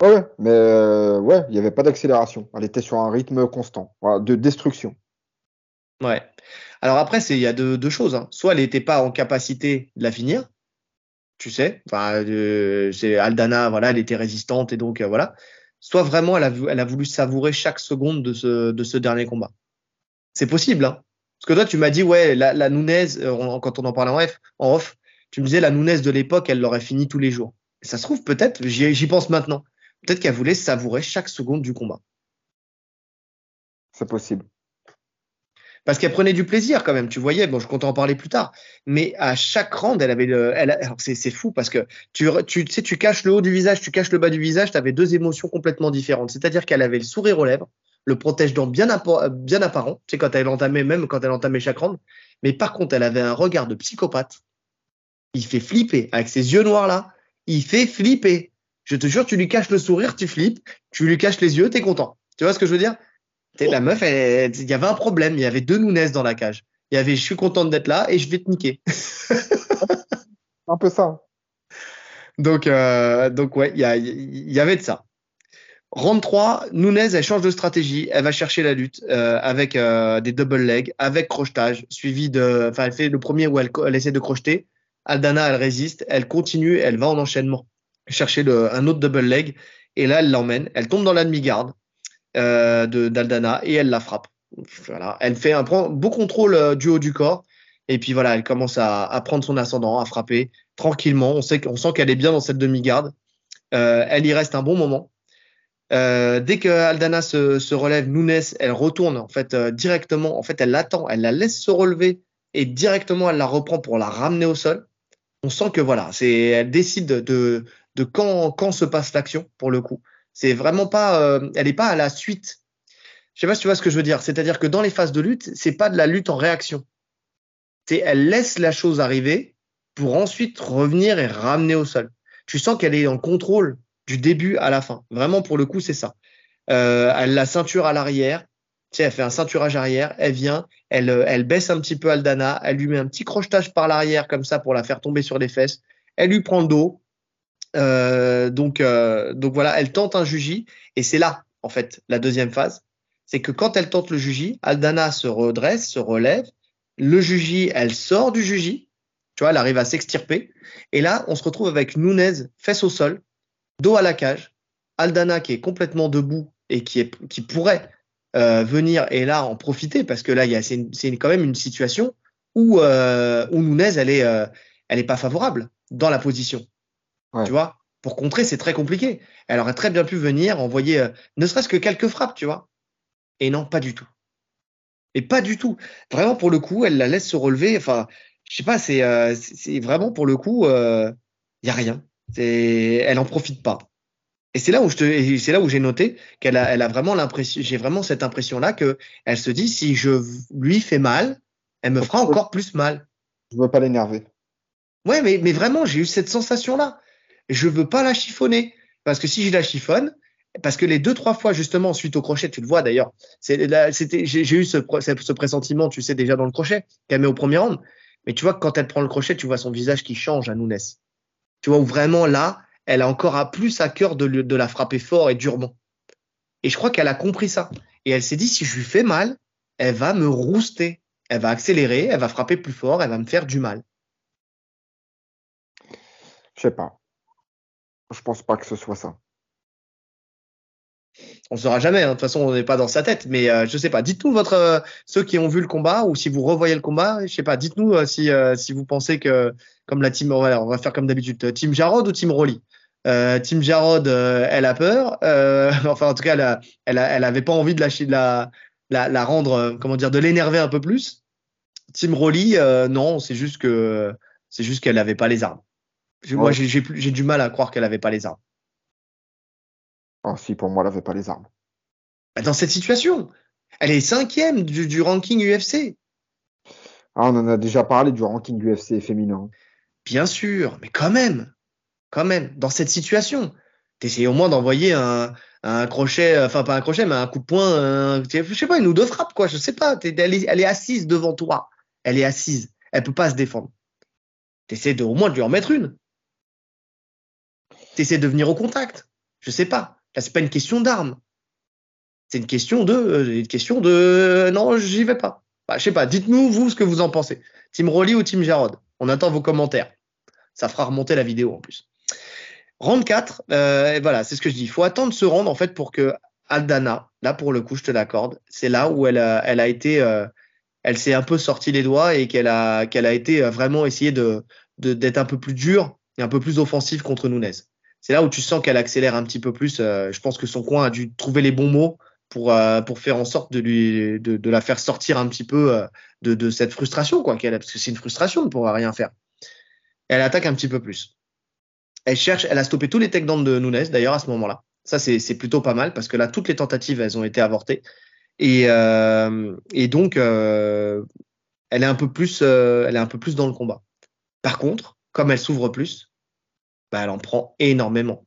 Ouais, mais euh, ouais, il n'y avait pas d'accélération. Elle était sur un rythme constant, de destruction. Ouais. Alors après, il y a deux, choses. Hein. Soit elle n'était pas en capacité de la finir, tu sais. Enfin, euh, c'est Aldana, voilà, elle était résistante et donc euh, voilà soit vraiment elle a, elle a voulu savourer chaque seconde de ce, de ce dernier combat. C'est possible, hein. Parce que toi, tu m'as dit, ouais, la, la Nunez, euh, quand on en parlait en off, en off, tu me disais, la Nunez de l'époque, elle l'aurait fini tous les jours. Et ça se trouve, peut-être, j'y pense maintenant, peut-être qu'elle voulait savourer chaque seconde du combat. C'est possible parce qu'elle prenait du plaisir quand même. Tu voyais, bon, je compte en parler plus tard, mais à chaque round, elle avait le, elle, c'est fou parce que tu, tu, sais, tu caches le haut du visage, tu caches le bas du visage, tu avais deux émotions complètement différentes. C'est-à-dire qu'elle avait le sourire aux lèvres, le protège-dents bien, bien apparent, tu sais, quand elle entamait, même quand elle entamait chaque round, mais par contre, elle avait un regard de psychopathe. Il fait flipper avec ses yeux noirs là. Il fait flipper. Je te jure, tu lui caches le sourire, tu flippes. Tu lui caches les yeux, t'es content. Tu vois ce que je veux dire? La meuf, il y avait un problème. Il y avait deux Nunes dans la cage. Il y avait, je suis contente d'être là et je vais te niquer. un peu ça. Donc, euh, donc ouais, il y, avait de ça. Round 3, Nunez, elle change de stratégie. Elle va chercher la lutte euh, avec euh, des double legs, avec crochetage, suivi de. Enfin, elle fait le premier où elle, essaie de crocheter. Aldana, elle résiste. Elle continue. Elle va en enchaînement chercher un autre double leg. Et là, elle l'emmène. Elle tombe dans la demi-garde euh, d'Aldana et elle la frappe. Voilà. Elle fait un beau contrôle euh, du haut du corps et puis voilà, elle commence à, à prendre son ascendant, à frapper tranquillement. On sait qu'on sent qu'elle est bien dans cette demi-garde. Euh, elle y reste un bon moment. Euh, dès que Aldana se, se, relève, Nunes, elle retourne en fait euh, directement. En fait, elle l'attend, elle la laisse se relever et directement elle la reprend pour la ramener au sol. On sent que voilà, c'est, elle décide de, de quand, quand se passe l'action pour le coup. C'est vraiment pas, euh, elle n'est pas à la suite. Je sais pas si tu vois ce que je veux dire. C'est-à-dire que dans les phases de lutte, c'est pas de la lutte en réaction. C'est elle laisse la chose arriver pour ensuite revenir et ramener au sol. Tu sens qu'elle est en contrôle du début à la fin. Vraiment, pour le coup, c'est ça. Euh, elle la ceinture à l'arrière. Tu sais, elle fait un ceinturage arrière. Elle vient, elle, euh, elle baisse un petit peu Aldana. Elle lui met un petit crochetage par l'arrière comme ça pour la faire tomber sur les fesses. Elle lui prend le dos. Euh, donc, donc voilà, elle tente un juji et c'est là, en fait, la deuxième phase. C'est que quand elle tente le juji, Aldana se redresse, se relève. Le juji, elle sort du juji. Tu vois, elle arrive à s'extirper. Et là, on se retrouve avec Nunez, fesse au sol, dos à la cage. Aldana qui est complètement debout et qui, est, qui pourrait venir et là en profiter parce que là, il y a, c'est, quand même une situation où, euh, où Nunez, elle est, elle est pas favorable dans la position. Tu vois, pour contrer, c'est très compliqué. Elle aurait très bien pu venir envoyer, ne serait-ce que quelques frappes, tu vois? Et non, pas du tout. Et pas du tout. Vraiment, pour le coup, elle la laisse se relever. Enfin, je sais pas, c'est euh, vraiment pour le coup, il euh, y a rien. Elle en profite pas. Et c'est là où je te, c'est là où j'ai noté qu'elle a, elle a vraiment l'impression, j'ai vraiment cette impression là que elle se dit si je lui fais mal, elle me fera encore plus mal. Je veux pas l'énerver. Ouais, mais, mais vraiment, j'ai eu cette sensation là. Je veux pas la chiffonner parce que si je la chiffonne, parce que les deux trois fois justement suite au crochet, tu le vois d'ailleurs, c'était j'ai eu ce, ce, pressentiment, tu sais déjà dans le crochet qu'elle met au premier round, mais tu vois que quand elle prend le crochet, tu vois son visage qui change à Nunes. Tu vois où vraiment là, elle a encore à plus à cœur de, la frapper fort et durement. Et je crois qu'elle a compris ça et elle s'est dit si je lui fais mal, elle va me rouster, elle va accélérer, elle va frapper plus fort, elle va me faire du mal. Je sais pas. Je pense pas que ce soit ça on ne saura jamais. Hein. De toute façon, on n'est pas dans sa tête. Mais euh, je sais pas. Dites-nous votre euh, ceux qui ont vu le combat ou si vous revoyez le combat. Je sais pas. Dites-nous euh, si si vous pensez que comme la team, on va faire comme d'habitude. Team Jarod ou Team Rolly? team Jarod, elle a peur. enfin, en tout cas, elle, a, elle, elle avait pas envie de lâcher de la, la, la rendre, comment dire, de l'énerver un peu plus. Team Rolly, non, c'est juste que c'est juste qu'elle n'avait pas les armes. Moi, j'ai du mal à croire qu'elle n'avait pas les armes. Ah si, pour moi, elle n'avait pas les armes. Bah, dans cette situation, elle est cinquième du, du ranking UFC. Ah, on en a déjà parlé du ranking UFC féminin. Bien sûr, mais quand même, quand même, dans cette situation, t'essayes au moins d'envoyer un, un crochet, enfin pas un crochet, mais un coup de poing, un, je sais pas, une ou deux frappes, quoi, je sais pas. Elle est, elle est assise devant toi. Elle est assise. Elle peut pas se défendre. T'essaies de, au moins de lui en mettre une. T'essaies de venir au contact. Je sais pas. Là, c'est pas une question d'armes. C'est une question de, euh, une question de, non, j'y vais pas. Bah, je sais pas. Dites-nous vous ce que vous en pensez. Team Rolly ou Team Jarod? On attend vos commentaires. Ça fera remonter la vidéo en plus. Round 4, euh, voilà, c'est ce que je dis. Il faut attendre ce round en fait pour que Aldana, là pour le coup, je te l'accorde, c'est là où elle elle a été, euh, elle s'est un peu sorti les doigts et qu'elle a, qu'elle a été vraiment essayé de, d'être un peu plus dure et un peu plus offensive contre Nunez c'est là où tu sens qu'elle accélère un petit peu plus. Euh, je pense que son coin a dû trouver les bons mots pour euh, pour faire en sorte de lui de, la faire sortir un petit peu euh, de, cette frustration quoi qu'elle parce que c'est une frustration de ne pouvoir rien faire. Elle attaque un petit peu plus. Elle cherche, elle a stoppé tous les takedowns de Nunes d'ailleurs à ce moment-là. Ça c'est c'est plutôt pas mal parce que là toutes les tentatives elles ont été avortées et et donc elle est un peu plus elle est un peu plus dans le combat. Par contre, comme elle s'ouvre plus, bah, elle en prend énormément.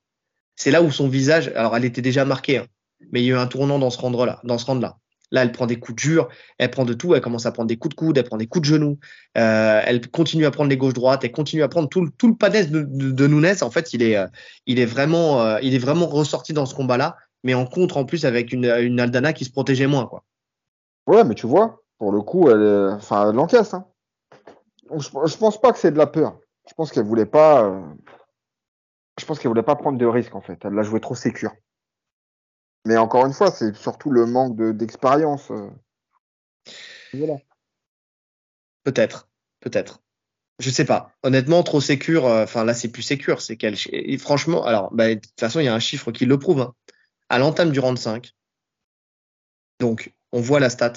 C'est là où son visage, alors elle était déjà marquée, hein, mais il y a eu un tournant dans ce rendre-là, dans ce là Là, elle prend des coups durs, elle prend de tout, elle commence à prendre des coups de coude, elle prend des coups de genoux, euh, elle continue à prendre les gauches-droites, elle continue à prendre tout, le panès de, de, Nunes. En fait, il est, euh, euh, il est vraiment ressorti dans ce combat-là, mais en contre en plus avec une, Aldana qui se protégeait moins. Ouais, mais tu vois, pour le coup, elle l'encaisse. Hein. Je, je pense pas que c'est de la peur. Je pense qu'elle voulait pas je pense qu'elle voulait pas prendre de risques en fait. Elle l'a joué trop sécure. Mais encore une fois, c'est surtout le manque d'expérience. Euh. voilà. Peut-être, peut-être. Je sais pas. Honnêtement, trop sécure. Euh, enfin là, c'est plus sécure. C'est qu'elle. Franchement, alors, bah, de toute façon, il y a un chiffre qui le prouve. Hein. À l'entame du round 5, donc on voit la stat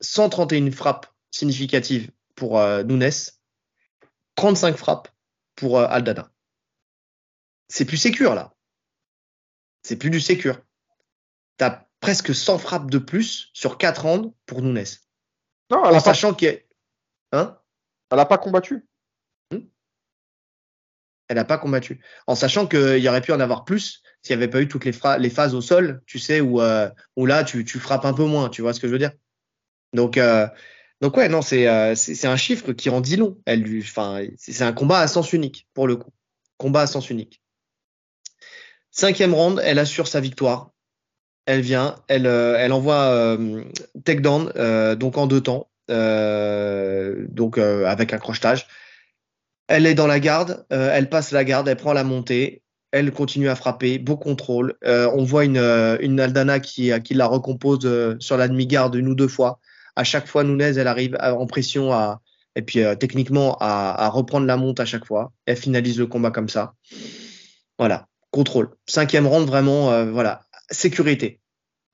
131 frappes significatives pour euh, Nunes, 35 frappes pour Aldana c'est plus sécure là. C'est plus du sécure. T'as presque 100 frappes de plus sur 4 rounds pour Nunes. Non, elle en sachant qu'il est. Hein? Elle n'a pas combattu. Hmm? Elle n'a pas combattu. En sachant qu'il y aurait pu en avoir plus s'il n'y avait pas eu toutes les, les, phases au sol, tu sais, où, euh, où là, tu, tu, frappes un peu moins, tu vois ce que je veux dire? Donc, euh, donc ouais, non, c'est euh, un chiffre qui en dit long. C'est un combat à sens unique, pour le coup. Combat à sens unique. Cinquième round, elle assure sa victoire. Elle vient, elle, euh, elle envoie euh, takedown, euh, donc en deux temps, donc avec un crochetage. Elle est dans la garde, elle passe la garde, elle prend la montée elle continue à frapper, beau contrôle. On voit une, Aldana qui, la recompose sur la demi-garde une ou deux fois. À chaque fois, Nunez, elle arrive en pression à, et puis techniquement à, à, reprendre la monte à chaque fois. Elle finalise le combat comme ça. Voilà, contrôle. Cinquième round, vraiment, voilà, sécurité.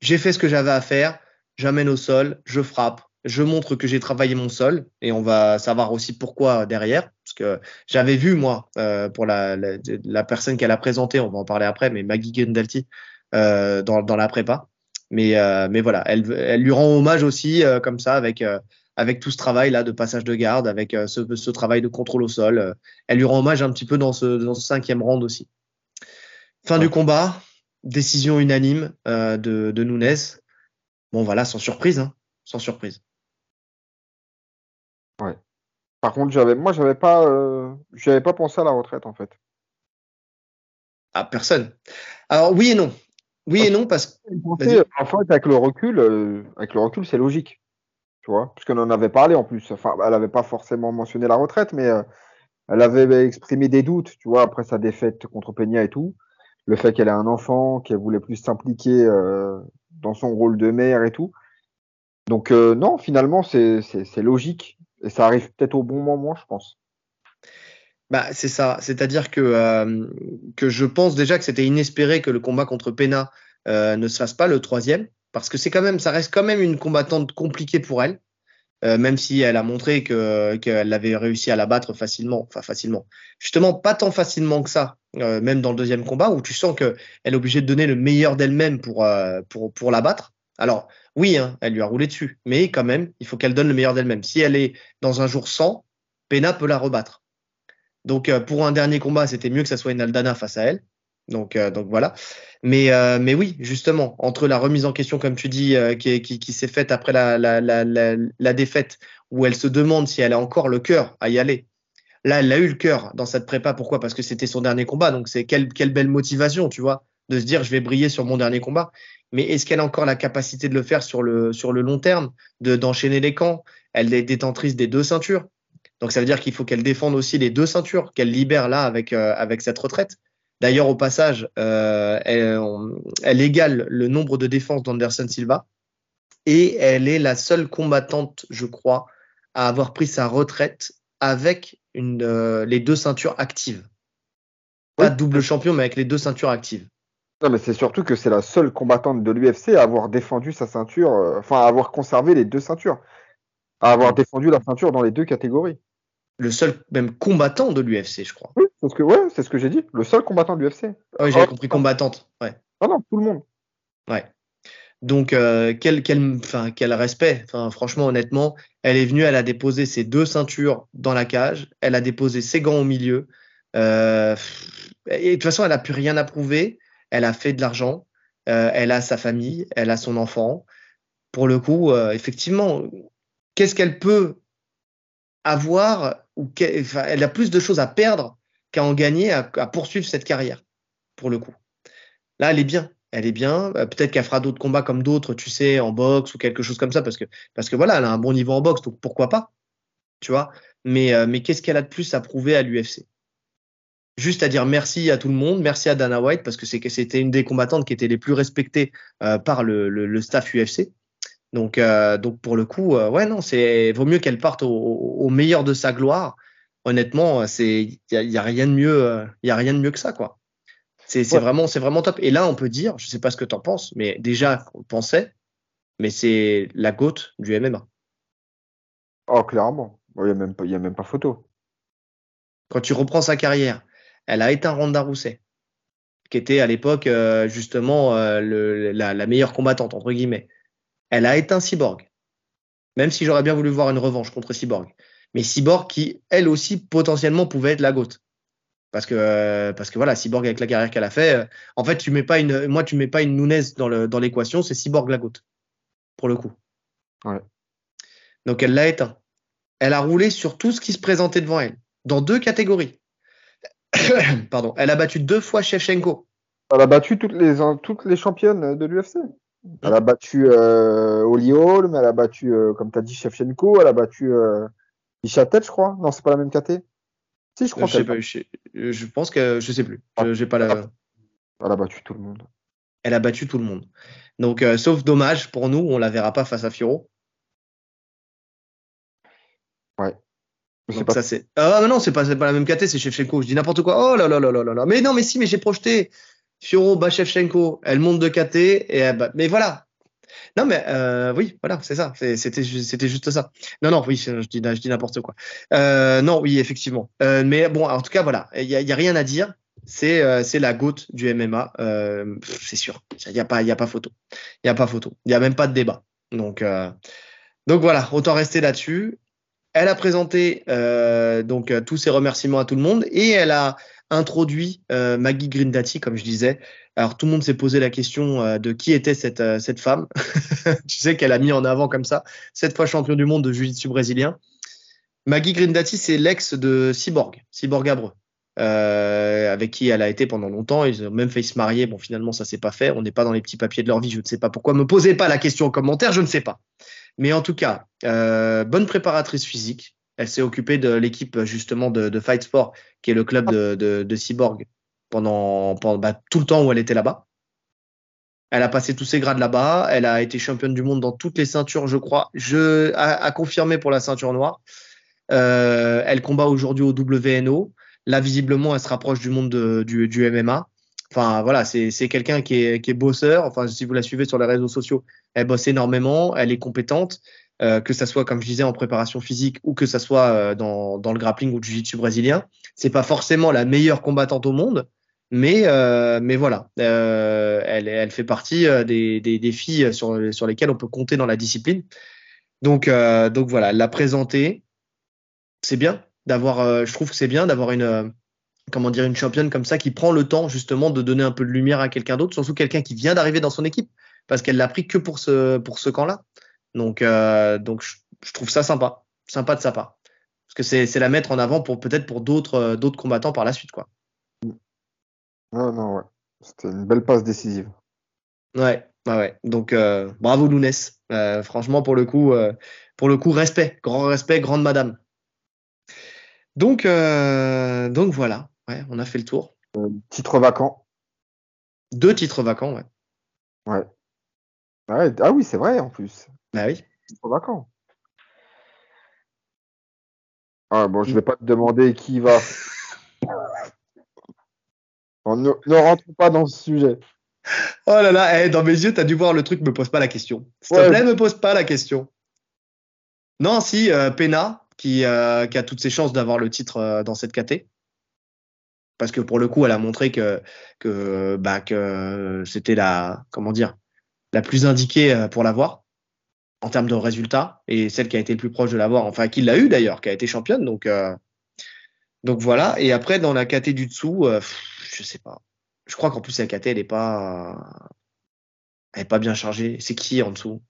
J'ai fait ce que j'avais à faire. J'amène au sol, je frappe, je montre que j'ai travaillé mon sol et on va savoir aussi pourquoi derrière parce que j'avais vu moi euh, pour la, la, personne qu'elle a présentée on va en parler après mais Maggie Gendalti euh, dans, dans la prépa mais euh, mais voilà elle, elle lui rend hommage aussi euh, comme ça avec euh, avec tout ce travail là de passage de garde avec euh, ce, ce, travail de contrôle au sol elle lui rend hommage un petit peu dans ce, dans ce cinquième round aussi fin du combat décision unanime de, de Nunez bon voilà sans surprise hein, sans surprise Ouais. Par contre, j'avais, moi, j'avais pas, euh, j'avais pas pensé à la retraite en fait. Ah, personne. Alors oui et non. Oui et non parce que. En fait, avec le recul, euh, avec le recul, c'est logique. Tu vois, puisqu'on en avait parlé en plus. Enfin, elle avait pas forcément mentionné la retraite, mais euh, elle avait exprimé des doutes, tu vois, après sa défaite contre Peña et tout. Le fait qu'elle ait un enfant, qu'elle voulait plus s'impliquer euh, dans son rôle de mère et tout. Donc non, finalement, c'est logique. Et ça arrive peut-être au bon moment, je pense. Bah, c'est ça. C'est-à-dire que, euh, je pense déjà que c'était inespéré que le combat contre Pena euh, ne se fasse pas le troisième, parce que c'est quand même, ça reste quand même une combattante compliquée pour elle, euh, même si elle a montré que qu'elle avait réussi à la battre facilement, enfin facilement. Justement, pas tant facilement que ça, euh, même dans le deuxième combat où tu sens que elle est obligée de donner le meilleur d'elle-même pour euh, pour pour la battre. Alors, oui, hein, elle lui a roulé dessus, mais quand même, il faut qu'elle donne le meilleur d'elle-même. Si elle est dans un jour sans, Pena peut la rebattre. Donc, euh, pour un dernier combat, c'était mieux que ça soit une Aldana face à elle. Donc, euh, donc voilà. Mais, euh, mais oui, justement, entre la remise en question, comme tu dis, qui, qui, s'est faite après la, la, la, défaite, où elle se demande si elle a encore le cœur à y aller. Là, elle a eu le cœur dans cette prépa. Pourquoi? Parce que c'était son dernier combat. Donc, c'est quelle, quelle belle motivation, tu vois, de se dire, je vais briller sur mon dernier combat mais est-ce qu'elle a encore la capacité de le faire sur le, sur le long terme, de, d'enchaîner les camps? Elle est détentrice des deux ceintures. Donc ça veut dire qu'il faut qu'elle défende aussi les deux ceintures, qu'elle libère là euh, avec cette retraite. D'ailleurs, au passage, euh, elle, elle, égale le nombre de défenses d'Anderson Silva et elle est la seule combattante, je crois, à avoir pris sa retraite avec une, euh, les deux ceintures actives. Pas double champion, mais avec les deux ceintures actives. Non, mais c'est surtout que c'est la seule combattante de l'UFC à avoir défendu sa ceinture, euh, enfin à avoir conservé les deux ceintures, à avoir défendu la ceinture dans les deux catégories. Le seul même combattant de l'UFC, je crois. Oui, c'est ce que, ouais, c'est ce que j'ai dit. Le seul combattant de l'UFC. Oui, j'avais compris combattante. Ouais. Ah non, tout le monde. Ouais. Donc euh, quel, quel, enfin, quel respect. Enfin, franchement, honnêtement, elle est venue, elle a déposé ses deux ceintures dans la cage, elle a déposé ses gants au milieu. Euh, et de toute façon, elle a plus rien à prouver elle a fait de l'argent, euh, elle a sa famille, elle a son enfant. Pour le coup, euh, effectivement, qu'est-ce qu'elle peut avoir ou elle a plus de choses à perdre qu'à en gagner, à, poursuivre cette carrière. Pour le coup, là, elle est bien. Elle est bien. Euh, peut-être qu'elle fera d'autres combats comme d'autres, tu sais, en boxe ou quelque chose comme ça, parce que parce que voilà, elle a un bon niveau en boxe, donc pourquoi pas, tu vois. Mais mais qu'est-ce qu'elle a de plus à prouver à l'UFC juste à dire merci à tout le monde, merci à Dana White parce que c'était une des combattantes qui était les plus respectées euh, par le, staff UFC. Donc, euh, pour le coup, euh, ouais non, c'est vaut mieux qu'elle parte au, meilleur de sa gloire. Honnêtement, c'est il y a, y a, rien de mieux, il y a rien de mieux que ça quoi. C'est ouais. vraiment c'est vraiment top. Et là, on peut dire, je sais pas ce que tu en penses, mais déjà on pensait, mais c'est la goutte du MMA. Oh clairement, il y a même pas y a même pas photo. Quand tu reprends sa carrière, elle a éteint Ronda Rousset, qui était à l'époque euh, justement euh, le, la, la, meilleure combattante, entre guillemets. Elle a éteint Cyborg, même si j'aurais bien voulu voir une revanche contre Cyborg. Mais Cyborg qui, elle aussi, potentiellement pouvait être la goutte. Parce que, euh, parce que voilà, Cyborg avec la carrière qu'elle a fait, euh, en fait, tu mets pas une, moi, tu mets pas une Nunez dans le, dans l'équation, c'est Cyborg la goutte. Pour le coup. Ouais. Donc elle l'a éteint. Elle a roulé sur tout ce qui se présentait devant elle, dans deux catégories. Pardon. Elle a battu deux fois Shevchenko. Elle a battu toutes les, toutes les championnes de l'UFC. Elle a battu euh, Oli Holm, elle a battu, euh, comme tu as dit, Shevchenko, elle a battu euh, Ishatet, je crois. Non, c'est pas la même KT. Si, je crois je, sais pas, je, pense que je sais plus. J'ai pas la. Elle a battu tout le monde. Elle a battu tout le monde. Donc, sauf dommage pour nous, on la verra pas face à Firo. Ouais. Donc ça c'est. Ah mais non, c'est pas, pas la même KT, c'est Shevchenko. Je dis n'importe quoi. Oh là là là là là là. Mais non, mais si, mais j'ai projeté. Fioro bat Shevchenko. Elle monte de KT et elle bat... Mais voilà. Non mais euh, oui, voilà, c'est ça. C'était juste ça. Non non, oui, je dis je dis n'importe quoi. Euh, non, oui, effectivement. Euh, mais bon, en tout cas, voilà, il y a, y a, rien à dire. C'est c'est la goutte du MMA, c'est sûr. Il y a pas y a pas photo. Il y a pas photo. Il y a même pas de débat. Donc donc voilà, autant rester là-dessus. Elle a présenté donc tous ses remerciements à tout le monde et elle a introduit euh, Maggie Grindati, comme je disais. Alors tout le monde s'est posé la question de qui était cette, cette femme. tu sais qu'elle a mis en avant comme ça, cette fois champion du monde de jiu-jitsu brésilien. Maggie Grindati, c'est l'ex de Cyborg, Cyborg Abreu. Euh, avec qui elle a été pendant longtemps. Ils ont même failli se marier. Bon, finalement, ça s'est pas fait. On n'est pas dans les petits papiers de leur vie. Je ne sais pas pourquoi. Me posez pas la question en commentaire. Je ne sais pas. Mais en tout cas, euh, bonne préparatrice physique. Elle s'est occupée de l'équipe justement de, Fight Sport, qui est le club de, Cyborg, pendant, bah, tout le temps où elle était là-bas. Elle a passé tous ses grades là-bas. Elle a été championne du monde dans toutes les ceintures, je crois. Je a, confirmé pour la ceinture noire. Euh, elle combat aujourd'hui au WNO. Là, visiblement, elle se rapproche du monde de, du, du MMA. Enfin, voilà, c'est quelqu'un qui est, qui est bosseur. Enfin, si vous la suivez sur les réseaux sociaux, elle bosse énormément, elle est compétente, euh, que ça soit, comme je disais, en préparation physique ou que ça soit euh, dans, dans le grappling ou le jiu-jitsu brésilien. C'est pas forcément la meilleure combattante au monde, mais, euh, mais voilà, euh, elle, elle fait partie euh, des, des, filles sur, sur lesquelles on peut compter dans la discipline. Donc, euh, donc voilà, l'a présentée. C'est bien d'avoir, je trouve que c'est bien d'avoir une comment dire, une championne comme ça qui prend le temps justement de donner un peu de lumière à quelqu'un d'autre, surtout quelqu'un qui vient d'arriver dans son équipe, parce qu'elle l'a pris que pour ce, pour ce camp-là. Donc, euh, donc je, je, trouve ça sympa, sympa de sa part, parce que c'est, la mettre en avant pour peut-être pour d'autres, euh, d'autres combattants par la suite, quoi. Non, non, ouais, c'était une belle passe décisive. Ouais, ouais, ouais. Donc euh, bravo Lounès. Euh, franchement, pour le coup, pour le coup, respect, grand respect, grande madame. Donc, donc voilà. Ouais, on a fait le tour. Titre vacant. Deux titres vacants, ouais. Ouais. Ouais ah oui, c'est vrai en plus. Bah oui. Titre vacant. Ah bon, je vais pas te demander qui va. bon, ne, ne rentrons pas dans ce sujet. Oh là là, hey, dans mes yeux, t'as dû voir le truc, me pose pas la question. S'il ouais. te plaît, me pose pas la question. Non, si, euh, Pena, qui, euh, qui, a toutes ses chances d'avoir le titre euh, dans cette KT parce que pour le coup, elle a montré que que bah que c'était la comment dire la plus indiquée euh, pour l'avoir en termes de résultats et celle qui a été le plus proche de l'avoir, enfin qui l'a eu d'ailleurs, qui a été championne. Donc euh, donc voilà. Et après dans la KT du dessous, euh, je sais pas. Je crois qu'en plus la KT elle est pas elle est pas bien chargée. C'est qui en dessous?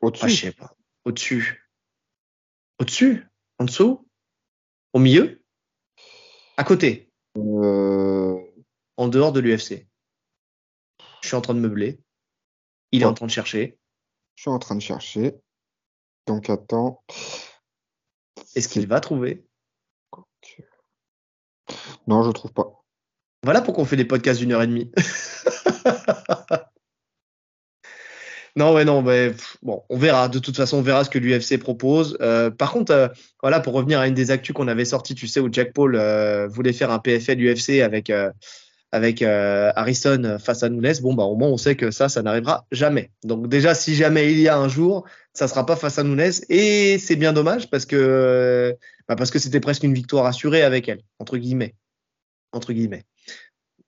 Au-dessus. Ah, je sais pas. Au-dessus. Au-dessus? En dessous? Au milieu? À côté? Euh... En dehors de l'UFC. Je suis en train de meubler. Il est en train de chercher. Je suis en train de chercher. Donc attends. Est-ce qu'il va trouver? Non, je trouve pas. Voilà pourquoi on fait des podcasts d'une heure et demie. Non, ouais, non, mais bon, on verra. De toute façon, on verra ce que l'UFC propose. Euh, par contre, euh, voilà, pour revenir à une des actus qu'on avait sorties, tu sais, où Jack Paul euh, voulait faire un PFL UFC avec avec euh, Harrison face à Nunes. Bon, bah au moins, on sait que ça, ça n'arrivera jamais. Donc déjà, si jamais il y a un jour, ça sera pas face à Nunes, et c'est bien dommage parce que bah, parce que c'était presque une victoire assurée avec elle, entre guillemets, entre guillemets.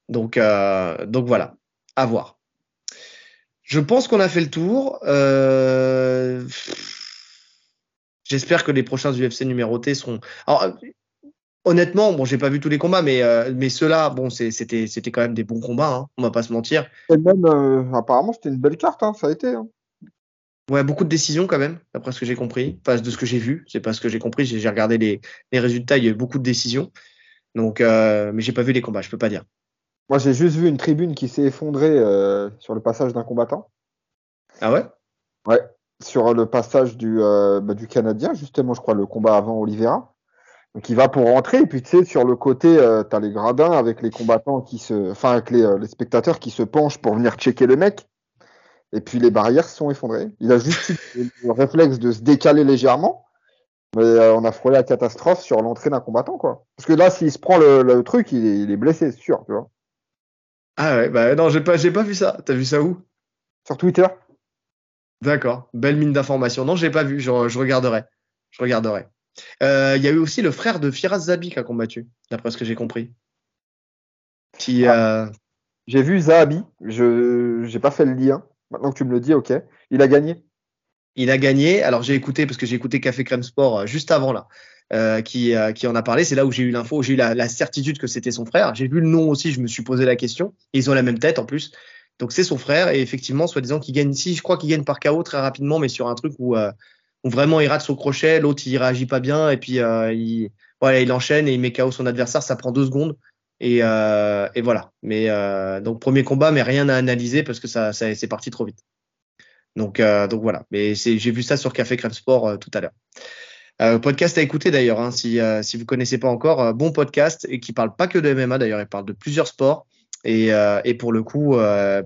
Donc donc voilà, à voir. Je pense qu'on a fait le tour. Euh... J'espère que les prochains UFC numérotés seront. Alors, honnêtement, bon, j'ai pas vu tous les combats, mais euh, mais ceux-là, bon, c'était c'était quand même des bons combats. Hein, on va pas se mentir. Et même, euh, apparemment, c'était une belle carte. Hein, ça a été. Hein. Ouais, beaucoup de décisions quand même, d'après ce que j'ai compris. Enfin, de ce que j'ai vu, c'est pas ce que j'ai compris. J'ai regardé les les résultats. Il y a eu beaucoup de décisions. Donc, euh, mais j'ai pas vu les combats. Je peux pas dire. Moi, j'ai juste vu une tribune qui s'est effondrée euh, sur le passage d'un combattant. Ah ouais? Ouais, sur le passage du, euh, bah, du Canadien, justement, je crois, le combat avant Oliveira. Donc il va pour rentrer, et puis tu sais, sur le côté, euh, tu as les gradins avec les combattants qui se. Enfin, avec les, euh, les, spectateurs qui se penchent pour venir checker le mec. Et puis les barrières sont effondrées. Il a juste eu le réflexe de se décaler légèrement. Mais euh, on a frôlé la catastrophe sur l'entrée d'un combattant, quoi. Parce que là, s'il se prend le, le truc, il est, il est, blessé, c'est sûr, tu vois. Ah ouais, bah non, j'ai pas, j'ai pas vu ça. T'as vu ça où? Sur Twitter. D'accord, belle mine d'informations. Non, j'ai pas vu, je, je regarderai. Je regarderai. Euh, il y a eu aussi le frère de Firas Zabi qui a combattu, d'après ce que j'ai compris. Qui, ah. euh... J'ai vu Zahabi, je j'ai pas fait le lien. Maintenant que tu me le dis, ok. Il a gagné. Il a gagné. Alors j'ai écouté parce que j'ai écouté Café Crème Sport euh, juste avant là, euh, qui, euh, qui en a parlé. C'est là où j'ai eu l'info, j'ai eu la, la, certitude que c'était son frère. J'ai vu le nom aussi, je me suis posé la question. Ils ont la même tête en plus. Donc c'est son frère et effectivement, soi-disant qu'il gagne ici. Je crois qu'il gagne par KO très rapidement, mais sur un truc où, euh, où vraiment il rate son crochet, l'autre il réagit pas bien et puis euh, il, voilà, il enchaîne et il met KO son adversaire. Ça prend deux secondes. Et, euh, et, voilà. Mais euh, donc premier combat, mais rien à analyser parce que ça, ça c'est parti trop vite. Donc, euh, donc voilà. Mais j'ai vu ça sur Café Crème Sport euh, tout à l'heure. Podcast à écouter d'ailleurs, hein, si, si vous connaissez pas encore, bon podcast et qui parle pas que de MMA d'ailleurs, il parle de plusieurs sports. Et, et pour le coup,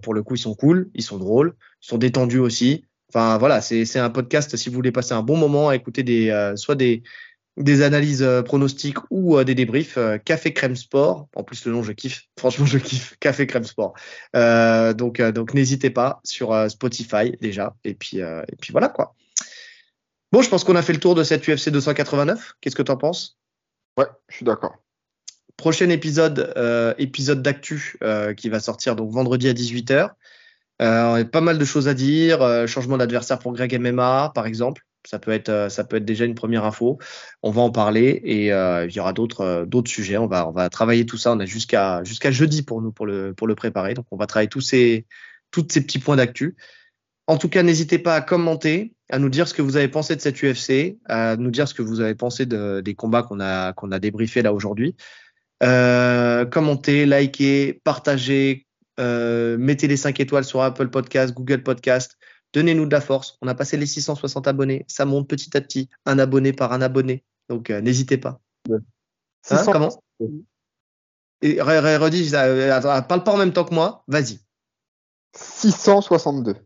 pour le coup, ils sont cool, ils sont drôles, ils sont détendus aussi. Enfin voilà, c'est un podcast si vous voulez passer un bon moment à écouter des soit des des analyses euh, pronostiques ou euh, des débriefs. Euh, Café Crème Sport. En plus, le nom, je kiffe. Franchement, je kiffe. Café Crème Sport. donc, donc n'hésitez pas sur Spotify déjà. Et puis, et puis voilà quoi. Bon, je pense qu'on a fait le tour de cette UFC 289. Qu'est-ce que tu en penses? Ouais, je suis d'accord. Prochain épisode, épisode d'actu qui va sortir donc vendredi à 18h. Euh, pas mal de choses à dire. changement d'adversaire pour Greg MMA, par exemple. Ça peut être, euh, ça peut être déjà une première info. On va en parler et euh, il y aura d'autres, euh, sujets. On va, on va travailler tout ça. On a jusqu'à, jusqu'à jeudi pour nous pour le, pour le préparer. Donc on va travailler tous ces, tous ces petits points d'actu. En tout cas, n'hésitez pas à commenter, à nous dire ce que vous avez pensé de cette UFC, à nous dire ce que vous avez pensé de, des combats qu'on a, qu'on a débriefés là aujourd'hui. Euh, commentez, likez, partagez, euh, mettez les 5 étoiles sur Apple Podcast, Google Podcast. Donnez-nous de la force. On a passé les 660 abonnés. Ça monte petit à petit, un abonné par un abonné. Donc euh, n'hésitez pas. Ouais. Hein, comment Et redis, euh, parle pas en même temps que moi. Vas-y. 662.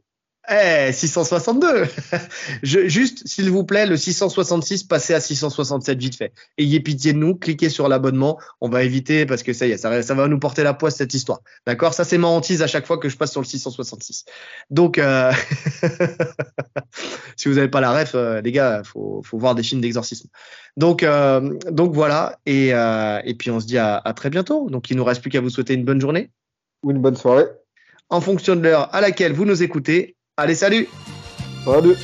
Eh, 662 Je, Juste, s'il vous plaît, le 666, passez à 667 vite fait. Ayez pitié de nous, cliquez sur l'abonnement. On va éviter, parce que ça y est, ça, ça va nous porter la poisse cette histoire. D'accord? Ça, c'est ma hantise à chaque fois que je passe sur le 666. Donc, euh... si vous n'avez pas la ref, euh, les gars, faut, faut voir des films d'exorcisme. Donc, euh, donc voilà. Et, et puis, on se dit à, à très bientôt. Donc, il nous reste plus qu'à vous souhaiter une bonne journée. Ou une bonne soirée. En fonction de l'heure à laquelle vous nous écoutez. Allez, salut. Salut